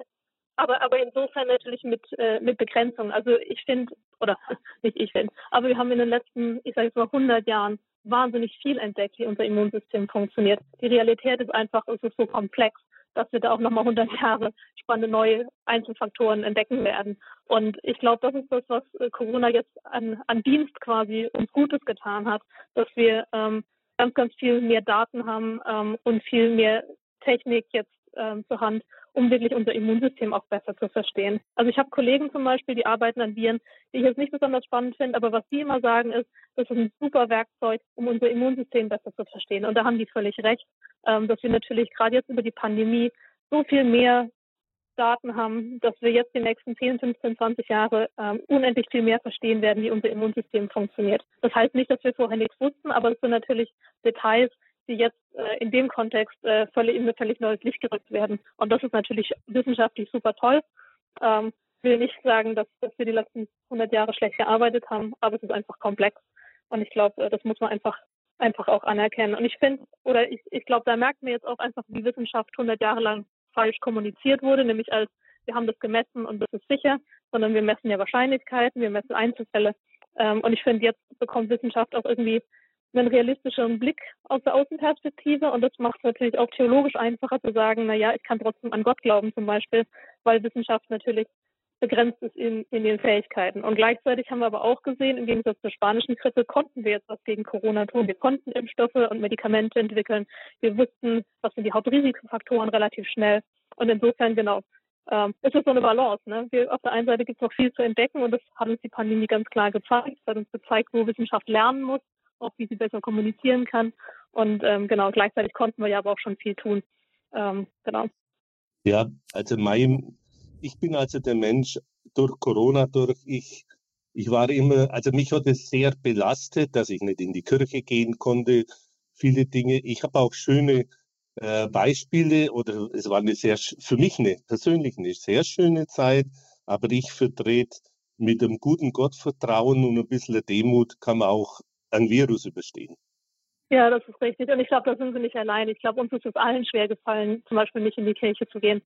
aber, aber insofern natürlich mit, äh, mit Begrenzung. Also ich finde, oder nicht ich finde, aber wir haben in den letzten, ich sage jetzt mal 100 Jahren wahnsinnig viel entdeckt, wie unser Immunsystem funktioniert. Die Realität ist einfach, es ist so komplex, dass wir da auch nochmal 100 Jahre spannende neue Einzelfaktoren entdecken werden. Und ich glaube, das ist das, was äh, Corona jetzt an, an Dienst quasi uns Gutes getan hat, dass wir ähm, ganz, ganz viel mehr Daten haben ähm, und viel mehr Technik jetzt ähm, zur Hand, um wirklich unser Immunsystem auch besser zu verstehen. Also ich habe Kollegen zum Beispiel, die arbeiten an Viren, die ich jetzt nicht besonders spannend finde, aber was die immer sagen ist, das ist ein super Werkzeug, um unser Immunsystem besser zu verstehen. Und da haben die völlig recht, ähm, dass wir natürlich gerade jetzt über die Pandemie so viel mehr Daten haben, dass wir jetzt die nächsten 10, 15, 20 Jahre ähm, unendlich viel mehr verstehen werden, wie unser Immunsystem funktioniert. Das heißt nicht, dass wir vorher nichts wussten, aber es sind natürlich Details, die jetzt äh, in dem Kontext äh, völlig, in völlig neues Licht gerückt werden. Und das ist natürlich wissenschaftlich super toll. Ähm, will nicht sagen, dass, dass wir die letzten 100 Jahre schlecht gearbeitet haben, aber es ist einfach komplex. Und ich glaube, äh, das muss man einfach einfach auch anerkennen. Und ich finde, oder ich, ich glaube, da merkt man jetzt auch einfach, wie Wissenschaft 100 Jahre lang falsch kommuniziert wurde, nämlich als wir haben das gemessen und das ist sicher, sondern wir messen ja Wahrscheinlichkeiten, wir messen Einzelfälle. Ähm, und ich finde, jetzt bekommt Wissenschaft auch irgendwie einen realistischeren Blick aus der Außenperspektive und das macht es natürlich auch theologisch einfacher zu sagen, na ja, ich kann trotzdem an Gott glauben zum Beispiel, weil Wissenschaft natürlich begrenzt ist in, in den Fähigkeiten. Und gleichzeitig haben wir aber auch gesehen, im Gegensatz zur spanischen Grippe konnten wir jetzt was gegen Corona tun. Wir konnten Impfstoffe und Medikamente entwickeln. Wir wussten, was sind die Hauptrisikofaktoren relativ schnell. Und insofern, genau, ähm, es ist so eine Balance. Ne? Wir, auf der einen Seite gibt es noch viel zu entdecken und das hat uns die Pandemie ganz klar gezeigt. Es hat uns gezeigt, wo Wissenschaft lernen muss auch wie sie besser kommunizieren kann. Und ähm, genau, gleichzeitig konnten wir ja aber auch schon viel tun. Ähm, genau. Ja, also mein, ich bin also der Mensch durch Corona, durch ich, ich war immer, also mich hat es sehr belastet, dass ich nicht in die Kirche gehen konnte, viele Dinge. Ich habe auch schöne äh, Beispiele oder es war eine sehr, für mich eine persönlich eine sehr schöne Zeit, aber ich vertrete mit einem guten Gottvertrauen und ein bisschen Demut kann man auch ein Virus überstehen. Ja, das ist richtig. Und ich glaube, da sind sie nicht allein. Ich glaube, uns ist es allen schwer gefallen, zum Beispiel nicht in die Kirche zu gehen.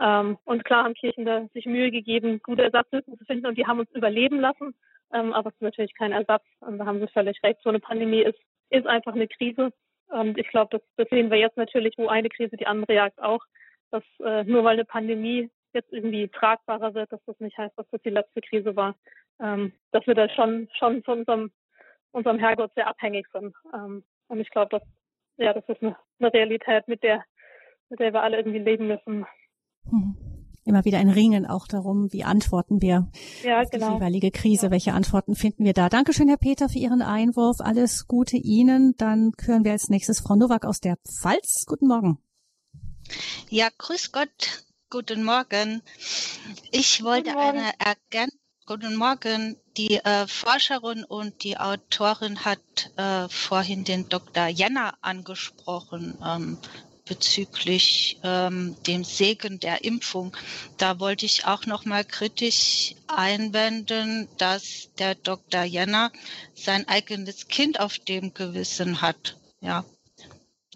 Ähm, und klar haben Kirchen da sich Mühe gegeben, gute Ersatzlösungen zu finden und die haben uns überleben lassen. Ähm, aber es ist natürlich kein Ersatz. Und da haben sie völlig recht. So eine Pandemie ist, ist einfach eine Krise. Und ich glaube, das, das sehen wir jetzt natürlich, wo eine Krise die andere jagt auch, dass äh, nur weil eine Pandemie jetzt irgendwie tragbarer wird, dass das nicht heißt, dass das die letzte Krise war. Ähm, dass wir da schon, schon von unserem unserem Herrgott sehr abhängig sind. Ähm, und ich glaube, das, ja, das ist eine, eine, Realität, mit der, mit der wir alle irgendwie leben müssen. Hm. Immer wieder ein Ringen auch darum, wie antworten wir ja, auf genau. die jeweilige Krise, ja. welche Antworten finden wir da. Dankeschön, Herr Peter, für Ihren Einwurf. Alles Gute Ihnen. Dann hören wir als nächstes Frau Nowak aus der Pfalz. Guten Morgen. Ja, grüß Gott. Guten Morgen. Ich wollte Morgen. eine Ergänzung Guten Morgen. Die äh, Forscherin und die Autorin hat äh, vorhin den Dr. Jenner angesprochen ähm, bezüglich ähm, dem Segen der Impfung. Da wollte ich auch noch mal kritisch einwenden, dass der Dr. Jenner sein eigenes Kind auf dem Gewissen hat. Ja,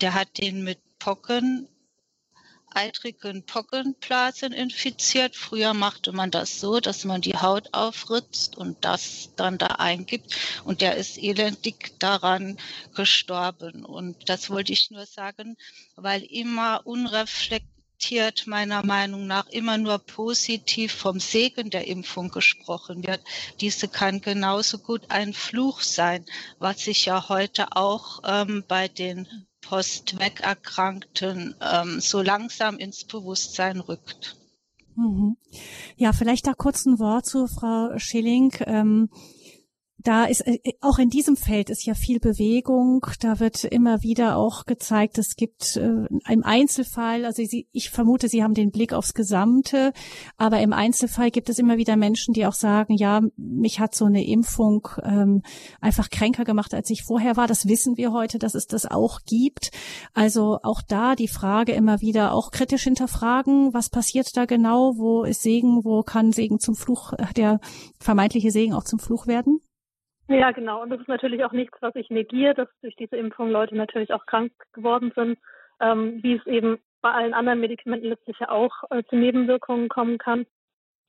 der hat den mit Pocken eitrigen Pockenblasen infiziert. Früher machte man das so, dass man die Haut aufritzt und das dann da eingibt. Und der ist elendig daran gestorben. Und das wollte ich nur sagen, weil immer unreflektiert meiner Meinung nach immer nur positiv vom Segen der Impfung gesprochen wird. Diese kann genauso gut ein Fluch sein, was sich ja heute auch ähm, bei den Postweg-Erkrankten ähm, so langsam ins Bewusstsein rückt. Mhm. Ja, vielleicht da kurz ein Wort zu Frau Schilling. Ähm, da ist äh, auch in diesem Feld ist ja viel Bewegung. Da wird immer wieder auch gezeigt, es gibt äh, im Einzelfall, also Sie, ich vermute, Sie haben den Blick aufs Gesamte, aber im Einzelfall gibt es immer wieder Menschen, die auch sagen, ja, mich hat so eine Impfung ähm, einfach kränker gemacht, als ich vorher war. Das wissen wir heute, dass es das auch gibt. Also auch da die Frage immer wieder auch kritisch hinterfragen, was passiert da genau, wo ist Segen, wo kann Segen zum Fluch, äh, der vermeintliche Segen auch zum Fluch werden? Ja, genau. Und das ist natürlich auch nichts, was ich negiere, dass durch diese Impfung Leute natürlich auch krank geworden sind, ähm, wie es eben bei allen anderen Medikamenten letztlich ja auch äh, zu Nebenwirkungen kommen kann.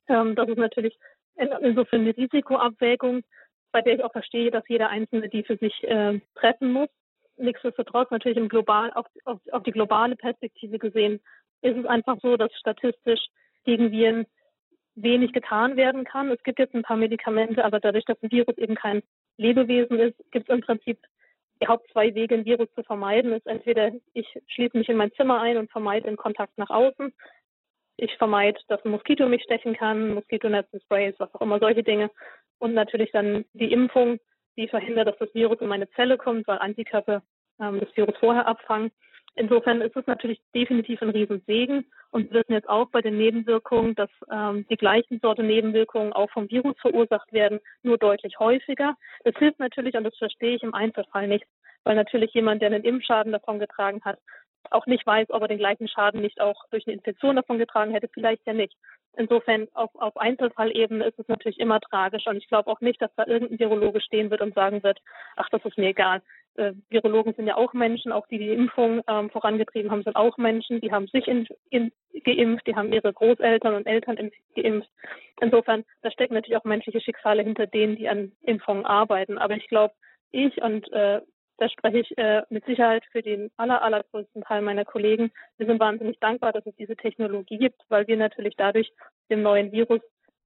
Ähm, das ist natürlich insofern eine Risikoabwägung, bei der ich auch verstehe, dass jeder Einzelne die für sich äh, treffen muss. Nichtsdestotrotz natürlich im global, auf, auf, auf die globale Perspektive gesehen, ist es einfach so, dass statistisch gegen Viren wenig getan werden kann. Es gibt jetzt ein paar Medikamente, aber dadurch, dass ein Virus eben kein Lebewesen ist, gibt es im Prinzip die Haupt zwei Wege, ein Virus zu vermeiden. Ist entweder ich schließe mich in mein Zimmer ein und vermeide den Kontakt nach außen. Ich vermeide, dass ein Moskito mich stechen kann, Moskitonetz, Sprays, was auch immer, solche Dinge. Und natürlich dann die Impfung, die verhindert, dass das Virus in meine Zelle kommt, weil Antikörper ähm, das Virus vorher abfangen. Insofern ist es natürlich definitiv ein Riesensegen. Und wir wissen jetzt auch bei den Nebenwirkungen, dass ähm, die gleichen Sorte Nebenwirkungen auch vom Virus verursacht werden, nur deutlich häufiger. Das hilft natürlich, und das verstehe ich im Einzelfall nicht, weil natürlich jemand, der einen Impfschaden davon getragen hat, auch nicht weiß, ob er den gleichen Schaden nicht auch durch eine Infektion davon getragen hätte, vielleicht ja nicht. Insofern auf, auf Einzelfallebene ist es natürlich immer tragisch und ich glaube auch nicht, dass da irgendein Virologe stehen wird und sagen wird, ach, das ist mir egal äh, Virologen sind ja auch Menschen, auch die die Impfung ähm, vorangetrieben haben, sind auch Menschen, die haben sich in, in, geimpft, die haben ihre Großeltern und Eltern in, geimpft. Insofern, da stecken natürlich auch menschliche Schicksale hinter denen, die an Impfungen arbeiten. Aber ich glaube, ich und äh, da spreche ich äh, mit Sicherheit für den aller, allergrößten Teil meiner Kollegen. Wir sind wahnsinnig dankbar, dass es diese Technologie gibt, weil wir natürlich dadurch dem neuen Virus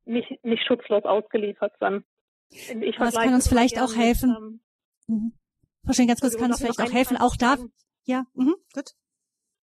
nicht, nicht schutzlos ausgeliefert sind. Ich das kann uns vielleicht auch helfen. Mit, ähm, mhm. Verstehen ganz kurz, kann es vielleicht auch helfen, auch da. Ja, mhm, gut.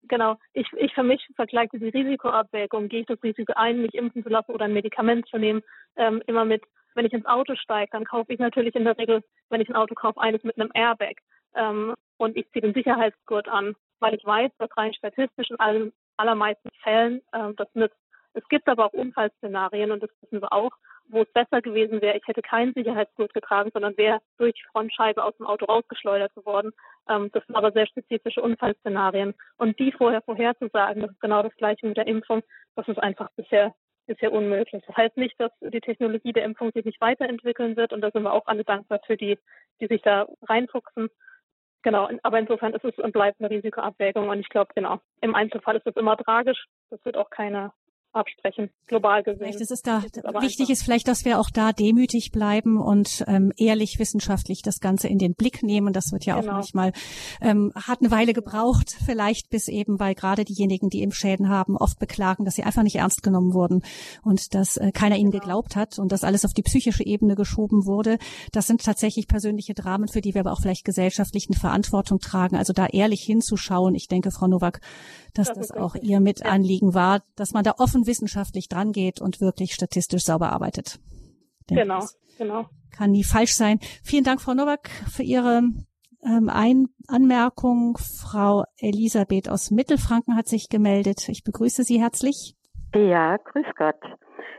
Genau. Ich, ich für mich vergleiche die Risikoabwägung. Gehe ich das Risiko ein, mich impfen zu lassen oder ein Medikament zu nehmen, ähm, immer mit, wenn ich ins Auto steige, dann kaufe ich natürlich in der Regel, wenn ich ein Auto kaufe, eines mit einem Airbag. Ähm, und ich ziehe den Sicherheitsgurt an, weil ich weiß, dass rein statistisch in allen allermeisten Fällen ähm, das nützt. Es gibt aber auch Unfallszenarien und das wissen wir auch, wo es besser gewesen wäre, ich hätte keinen Sicherheitsgurt getragen, sondern wäre durch die Frontscheibe aus dem Auto rausgeschleudert geworden. Ähm, das sind aber sehr spezifische Unfallszenarien. Und die vorher vorherzusagen, das ist genau das Gleiche mit der Impfung, das ist einfach bisher bisher unmöglich. Das heißt nicht, dass die Technologie der Impfung sich nicht weiterentwickeln wird und da sind wir auch alle dankbar für die, die sich da reinfuchsen. Genau, aber insofern ist es und bleibt eine Risikoabwägung und ich glaube, genau, im Einzelfall ist es immer tragisch. Das wird auch keine absprechen, global gesehen. Vielleicht ist es da ist wichtig einfach. ist vielleicht, dass wir auch da demütig bleiben und ähm, ehrlich wissenschaftlich das Ganze in den Blick nehmen. Das wird ja genau. auch manchmal ähm, hat eine Weile gebraucht, vielleicht bis eben, weil gerade diejenigen, die Impfschäden haben, oft beklagen, dass sie einfach nicht ernst genommen wurden und dass äh, keiner ihnen genau. geglaubt hat und dass alles auf die psychische Ebene geschoben wurde. Das sind tatsächlich persönliche Dramen, für die wir aber auch vielleicht gesellschaftlich eine Verantwortung tragen. Also da ehrlich hinzuschauen. Ich denke, Frau Nowak, dass das, das auch richtig. ihr Mitanliegen war, dass man da offen wissenschaftlich dran geht und wirklich statistisch sauber arbeitet. Denke, genau, genau. Kann nie falsch sein. Vielen Dank, Frau Nowak, für Ihre ähm, Ein Anmerkung. Frau Elisabeth aus Mittelfranken hat sich gemeldet. Ich begrüße Sie herzlich. Ja, grüß Gott.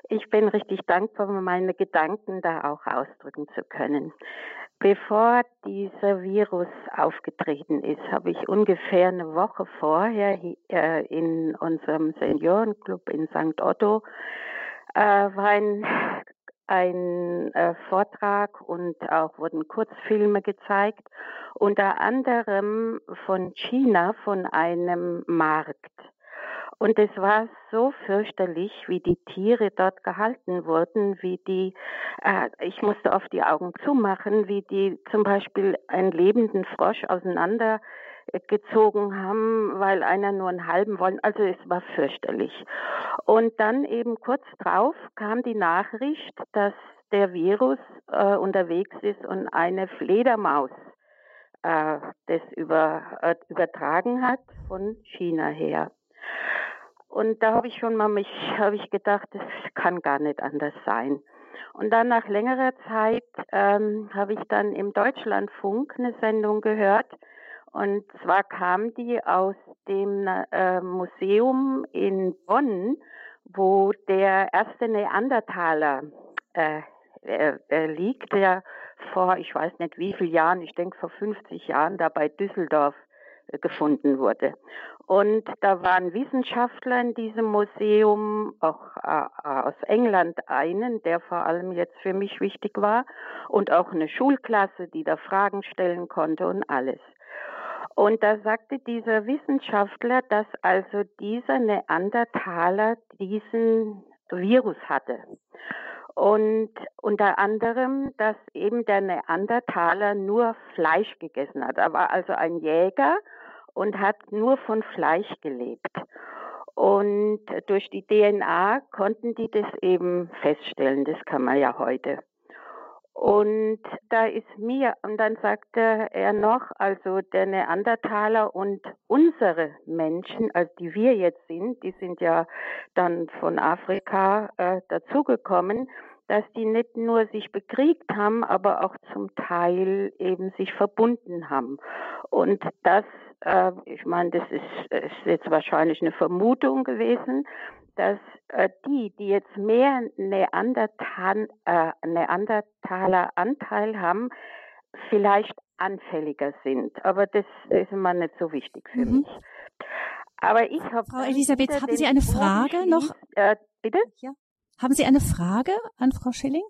Ich bin richtig dankbar, meine Gedanken da auch ausdrücken zu können. Bevor dieser Virus aufgetreten ist, habe ich ungefähr eine Woche vorher äh, in unserem Seniorenclub in St. Otto äh, war ein, ein äh, Vortrag und auch wurden Kurzfilme gezeigt, unter anderem von China, von einem Markt. Und es war so fürchterlich, wie die Tiere dort gehalten wurden, wie die, äh, ich musste oft die Augen zumachen, wie die zum Beispiel einen lebenden Frosch auseinandergezogen haben, weil einer nur einen halben wollen. Also es war fürchterlich. Und dann eben kurz drauf kam die Nachricht, dass der Virus äh, unterwegs ist und eine Fledermaus äh, das über, äh, übertragen hat von China her. Und da habe ich schon mal mich, habe ich gedacht, das kann gar nicht anders sein. Und dann nach längerer Zeit ähm, habe ich dann im Deutschlandfunk eine Sendung gehört. Und zwar kam die aus dem äh, Museum in Bonn, wo der erste Neandertaler äh, äh, liegt, der vor, ich weiß nicht wie viele Jahren, ich denke vor 50 Jahren, da bei Düsseldorf äh, gefunden wurde. Und da waren Wissenschaftler in diesem Museum, auch äh, aus England einen, der vor allem jetzt für mich wichtig war, und auch eine Schulklasse, die da Fragen stellen konnte und alles. Und da sagte dieser Wissenschaftler, dass also dieser Neandertaler diesen Virus hatte. Und unter anderem, dass eben der Neandertaler nur Fleisch gegessen hat. Er war also ein Jäger und hat nur von Fleisch gelebt. Und durch die DNA konnten die das eben feststellen. Das kann man ja heute. Und da ist mir, und dann sagte er noch, also der Neandertaler und unsere Menschen, also die wir jetzt sind, die sind ja dann von Afrika äh, dazugekommen, dass die nicht nur sich bekriegt haben, aber auch zum Teil eben sich verbunden haben. Und das, äh, ich meine, das ist, ist jetzt wahrscheinlich eine Vermutung gewesen, dass äh, die, die jetzt mehr Neandertal, äh, Neandertaler Anteil haben, vielleicht anfälliger sind. Aber das ist immer nicht so wichtig für mhm. mich. Aber ich habe. Frau Elisabeth, haben Sie eine Frage noch? Äh, bitte? Ja. Haben Sie eine Frage an Frau Schilling?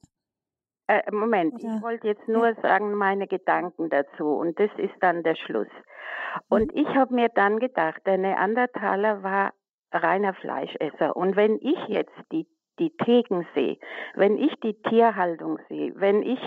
Äh, Moment, Oder? ich wollte jetzt nur sagen meine Gedanken dazu und das ist dann der Schluss. Und mhm. ich habe mir dann gedacht, der Neandertaler war reiner Fleischesser. Und wenn ich jetzt die, die Theken sehe, wenn ich die Tierhaltung sehe, wenn ich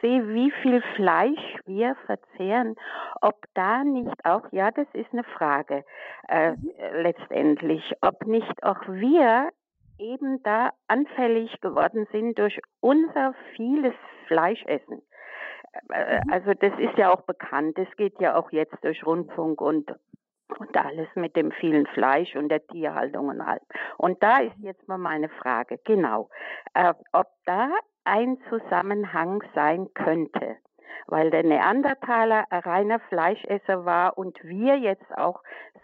sehe, wie viel Fleisch wir verzehren, ob da nicht auch, ja, das ist eine Frage äh, mhm. letztendlich, ob nicht auch wir eben da anfällig geworden sind durch unser vieles Fleischessen. Äh, mhm. Also das ist ja auch bekannt. Das geht ja auch jetzt durch Rundfunk und und alles mit dem vielen Fleisch und der Tierhaltung und allem. Und da ist jetzt mal meine Frage, genau, äh, ob da ein Zusammenhang sein könnte weil der Neandertaler ein reiner Fleischesser war und wir jetzt auch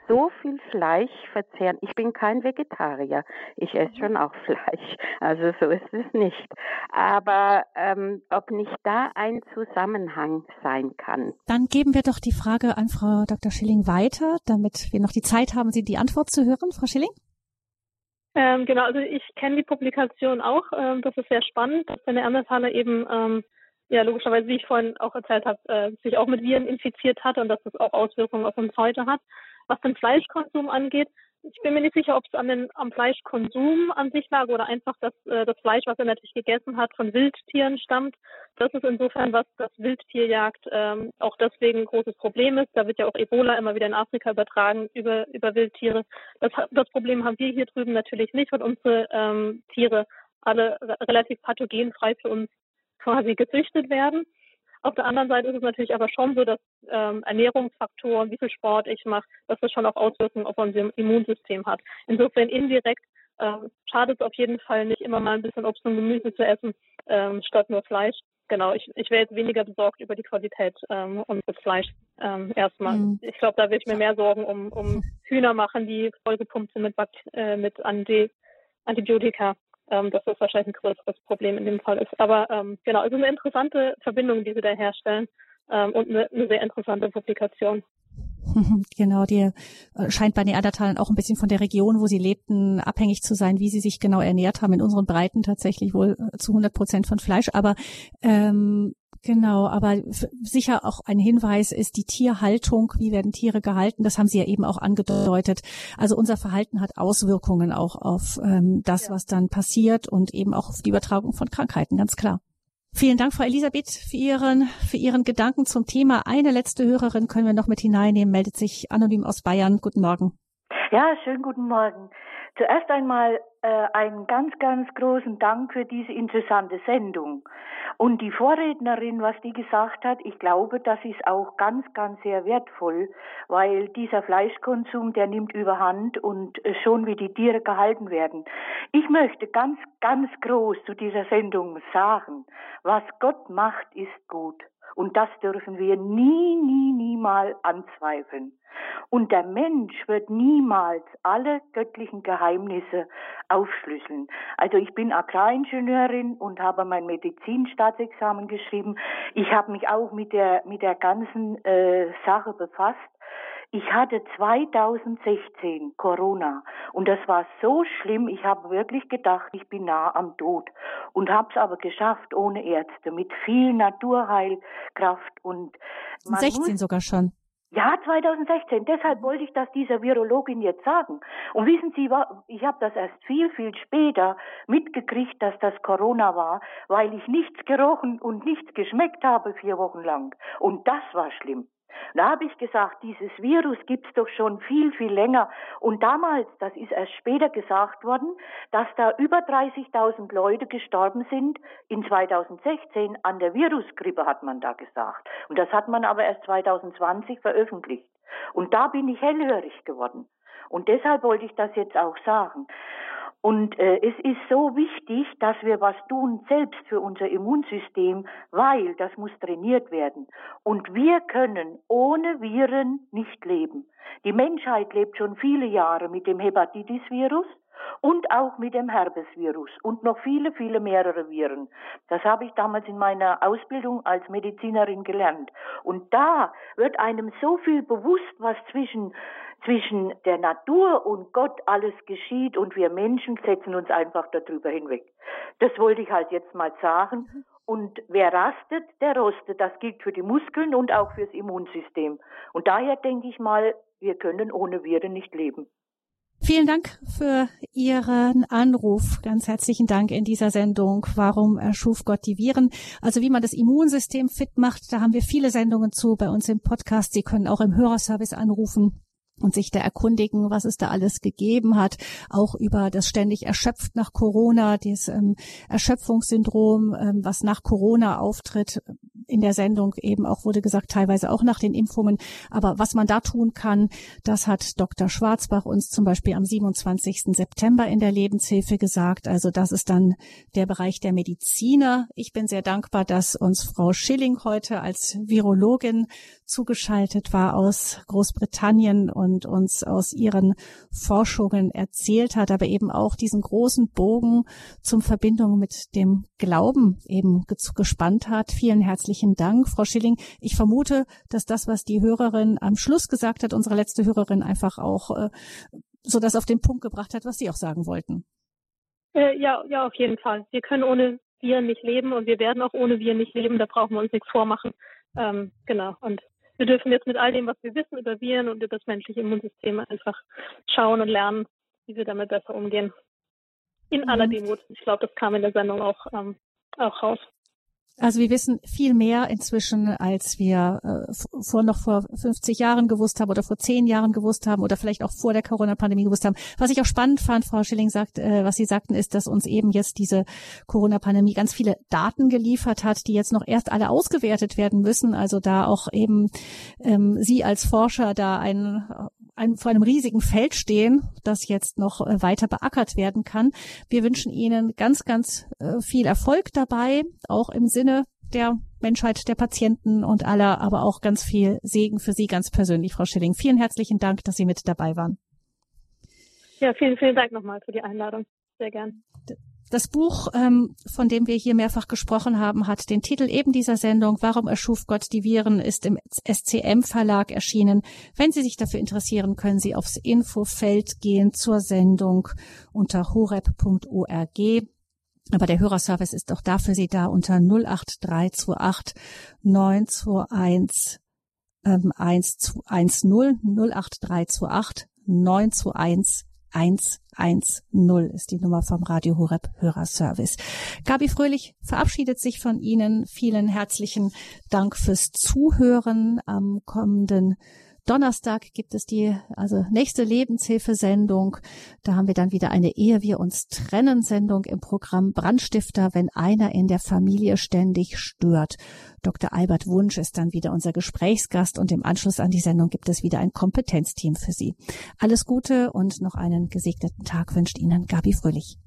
so viel Fleisch verzehren. Ich bin kein Vegetarier, ich esse schon auch Fleisch, also so ist es nicht. Aber ähm, ob nicht da ein Zusammenhang sein kann. Dann geben wir doch die Frage an Frau Dr. Schilling weiter, damit wir noch die Zeit haben, Sie die Antwort zu hören, Frau Schilling. Ähm, genau, also ich kenne die Publikation auch. Ähm, das ist sehr spannend, dass der Neandertaler eben ähm, ja logischerweise, wie ich vorhin auch erzählt habe, äh, sich auch mit Viren infiziert hat und dass das auch Auswirkungen auf uns heute hat. Was den Fleischkonsum angeht, ich bin mir nicht sicher, ob es an den, am Fleischkonsum an sich lag oder einfach, dass äh, das Fleisch, was er natürlich gegessen hat, von Wildtieren stammt. Das ist insofern was, das Wildtierjagd ähm, auch deswegen ein großes Problem ist. Da wird ja auch Ebola immer wieder in Afrika übertragen über, über Wildtiere. Das, das Problem haben wir hier drüben natürlich nicht, weil unsere ähm, Tiere alle relativ pathogenfrei für uns quasi gezüchtet werden. Auf der anderen Seite ist es natürlich aber schon so, dass ähm, Ernährungsfaktoren, wie viel Sport ich mache, dass das schon auch Auswirkungen auf unser Immunsystem hat. Insofern indirekt ähm, schadet es auf jeden Fall nicht, immer mal ein bisschen Obst und Gemüse zu essen, ähm, statt nur Fleisch. Genau, ich, ich wäre jetzt weniger besorgt über die Qualität ähm, unseres Fleisch ähm, erstmal. Mhm. Ich glaube, da würde ich mir mehr Sorgen um, um Hühner machen, die vollgepumpt sind mit, äh, mit Anti Antibiotika ähm, dass das wahrscheinlich ein größeres Problem in dem Fall ist. Aber ähm, genau, also eine interessante Verbindung, die sie da herstellen ähm, und eine, eine sehr interessante Publikation. Genau, die äh, scheint bei Neandertalern auch ein bisschen von der Region, wo sie lebten, abhängig zu sein, wie sie sich genau ernährt haben. In unseren Breiten tatsächlich wohl äh, zu 100 Prozent von Fleisch. Aber ähm, Genau, aber sicher auch ein Hinweis ist die Tierhaltung. Wie werden Tiere gehalten? Das haben Sie ja eben auch angedeutet. Also unser Verhalten hat Auswirkungen auch auf ähm, das, ja. was dann passiert und eben auch auf die Übertragung von Krankheiten, ganz klar. Vielen Dank, Frau Elisabeth, für Ihren, für Ihren Gedanken zum Thema. Eine letzte Hörerin können wir noch mit hineinnehmen, meldet sich anonym aus Bayern. Guten Morgen. Ja, schönen guten Morgen. Zuerst einmal äh, einen ganz, ganz großen Dank für diese interessante Sendung. Und die Vorrednerin, was die gesagt hat, ich glaube, das ist auch ganz, ganz sehr wertvoll, weil dieser Fleischkonsum, der nimmt überhand und äh, schon wie die Tiere gehalten werden. Ich möchte ganz, ganz groß zu dieser Sendung sagen, was Gott macht, ist gut. Und das dürfen wir nie, nie, niemals anzweifeln. Und der Mensch wird niemals alle göttlichen Geheimnisse aufschlüsseln. Also ich bin Agraringenieurin und habe mein Medizinstaatsexamen geschrieben. Ich habe mich auch mit der, mit der ganzen äh, Sache befasst. Ich hatte 2016 Corona und das war so schlimm. Ich habe wirklich gedacht, ich bin nah am Tod und habe es aber geschafft ohne Ärzte, mit viel Naturheilkraft und 16 sogar schon. Ja, 2016. Deshalb wollte ich das dieser Virologin jetzt sagen. Und wissen Sie, ich habe das erst viel, viel später mitgekriegt, dass das Corona war, weil ich nichts gerochen und nichts geschmeckt habe vier Wochen lang. Und das war schlimm. Da habe ich gesagt, dieses Virus gibt's doch schon viel, viel länger. Und damals, das ist erst später gesagt worden, dass da über 30.000 Leute gestorben sind. In 2016 an der Virusgrippe hat man da gesagt. Und das hat man aber erst 2020 veröffentlicht. Und da bin ich hellhörig geworden. Und deshalb wollte ich das jetzt auch sagen. Und äh, es ist so wichtig, dass wir was tun selbst für unser Immunsystem, weil das muss trainiert werden. Und wir können ohne Viren nicht leben. Die Menschheit lebt schon viele Jahre mit dem Hepatitis-Virus und auch mit dem Herpesvirus und noch viele, viele mehrere Viren. Das habe ich damals in meiner Ausbildung als Medizinerin gelernt. Und da wird einem so viel bewusst, was zwischen zwischen der Natur und Gott alles geschieht und wir Menschen setzen uns einfach darüber hinweg. Das wollte ich halt jetzt mal sagen. Und wer rastet, der rostet. Das gilt für die Muskeln und auch fürs Immunsystem. Und daher denke ich mal, wir können ohne Viren nicht leben. Vielen Dank für Ihren Anruf. Ganz herzlichen Dank in dieser Sendung. Warum erschuf Gott die Viren? Also wie man das Immunsystem fit macht, da haben wir viele Sendungen zu bei uns im Podcast. Sie können auch im Hörerservice anrufen und sich da erkundigen, was es da alles gegeben hat, auch über das ständig erschöpft nach Corona, dieses ähm, Erschöpfungssyndrom, ähm, was nach Corona auftritt, in der Sendung eben auch wurde gesagt, teilweise auch nach den Impfungen. Aber was man da tun kann, das hat Dr. Schwarzbach uns zum Beispiel am 27. September in der Lebenshilfe gesagt. Also das ist dann der Bereich der Mediziner. Ich bin sehr dankbar, dass uns Frau Schilling heute als Virologin zugeschaltet war aus Großbritannien und uns aus ihren Forschungen erzählt hat, aber eben auch diesen großen Bogen zum Verbindung mit dem Glauben eben gespannt hat. Vielen herzlichen Dank, Frau Schilling. Ich vermute, dass das, was die Hörerin am Schluss gesagt hat, unsere letzte Hörerin einfach auch äh, so das auf den Punkt gebracht hat, was Sie auch sagen wollten. Äh, ja, ja, auf jeden Fall. Wir können ohne Viren nicht leben und wir werden auch ohne Viren nicht leben. Da brauchen wir uns nichts vormachen. Ähm, genau. Und wir dürfen jetzt mit all dem, was wir wissen über Viren und über das menschliche Immunsystem einfach schauen und lernen, wie wir damit besser umgehen. In mhm. aller Demut. Ich glaube, das kam in der Sendung auch, ähm, auch raus. Also wir wissen viel mehr inzwischen, als wir äh, vor noch vor 50 Jahren gewusst haben oder vor 10 Jahren gewusst haben oder vielleicht auch vor der Corona-Pandemie gewusst haben. Was ich auch spannend fand, Frau Schilling sagt, äh, was Sie sagten, ist, dass uns eben jetzt diese Corona-Pandemie ganz viele Daten geliefert hat, die jetzt noch erst alle ausgewertet werden müssen. Also da auch eben ähm, Sie als Forscher da ein ein, vor einem riesigen Feld stehen, das jetzt noch äh, weiter beackert werden kann. Wir wünschen Ihnen ganz, ganz äh, viel Erfolg dabei, auch im Sinne der Menschheit, der Patienten und aller, aber auch ganz viel Segen für Sie ganz persönlich, Frau Schilling. Vielen herzlichen Dank, dass Sie mit dabei waren. Ja, vielen, vielen Dank nochmal für die Einladung. Sehr gern. Das Buch, ähm, von dem wir hier mehrfach gesprochen haben, hat den Titel eben dieser Sendung Warum erschuf Gott die Viren, ist im SCM Verlag erschienen. Wenn Sie sich dafür interessieren, können Sie aufs Infofeld gehen zur Sendung unter horeb.org. Aber der Hörerservice ist auch da für Sie da unter 08328 921 ähm, 110 08328 921 110 ist die Nummer vom Radio Horeb Hörerservice. Gabi Fröhlich verabschiedet sich von Ihnen. Vielen herzlichen Dank fürs Zuhören am kommenden Donnerstag gibt es die also nächste Lebenshilfesendung. Da haben wir dann wieder eine Ehe wir uns trennen Sendung im Programm Brandstifter, wenn einer in der Familie ständig stört. Dr. Albert Wunsch ist dann wieder unser Gesprächsgast und im Anschluss an die Sendung gibt es wieder ein Kompetenzteam für Sie. Alles Gute und noch einen gesegneten Tag wünscht Ihnen Gabi Fröhlich.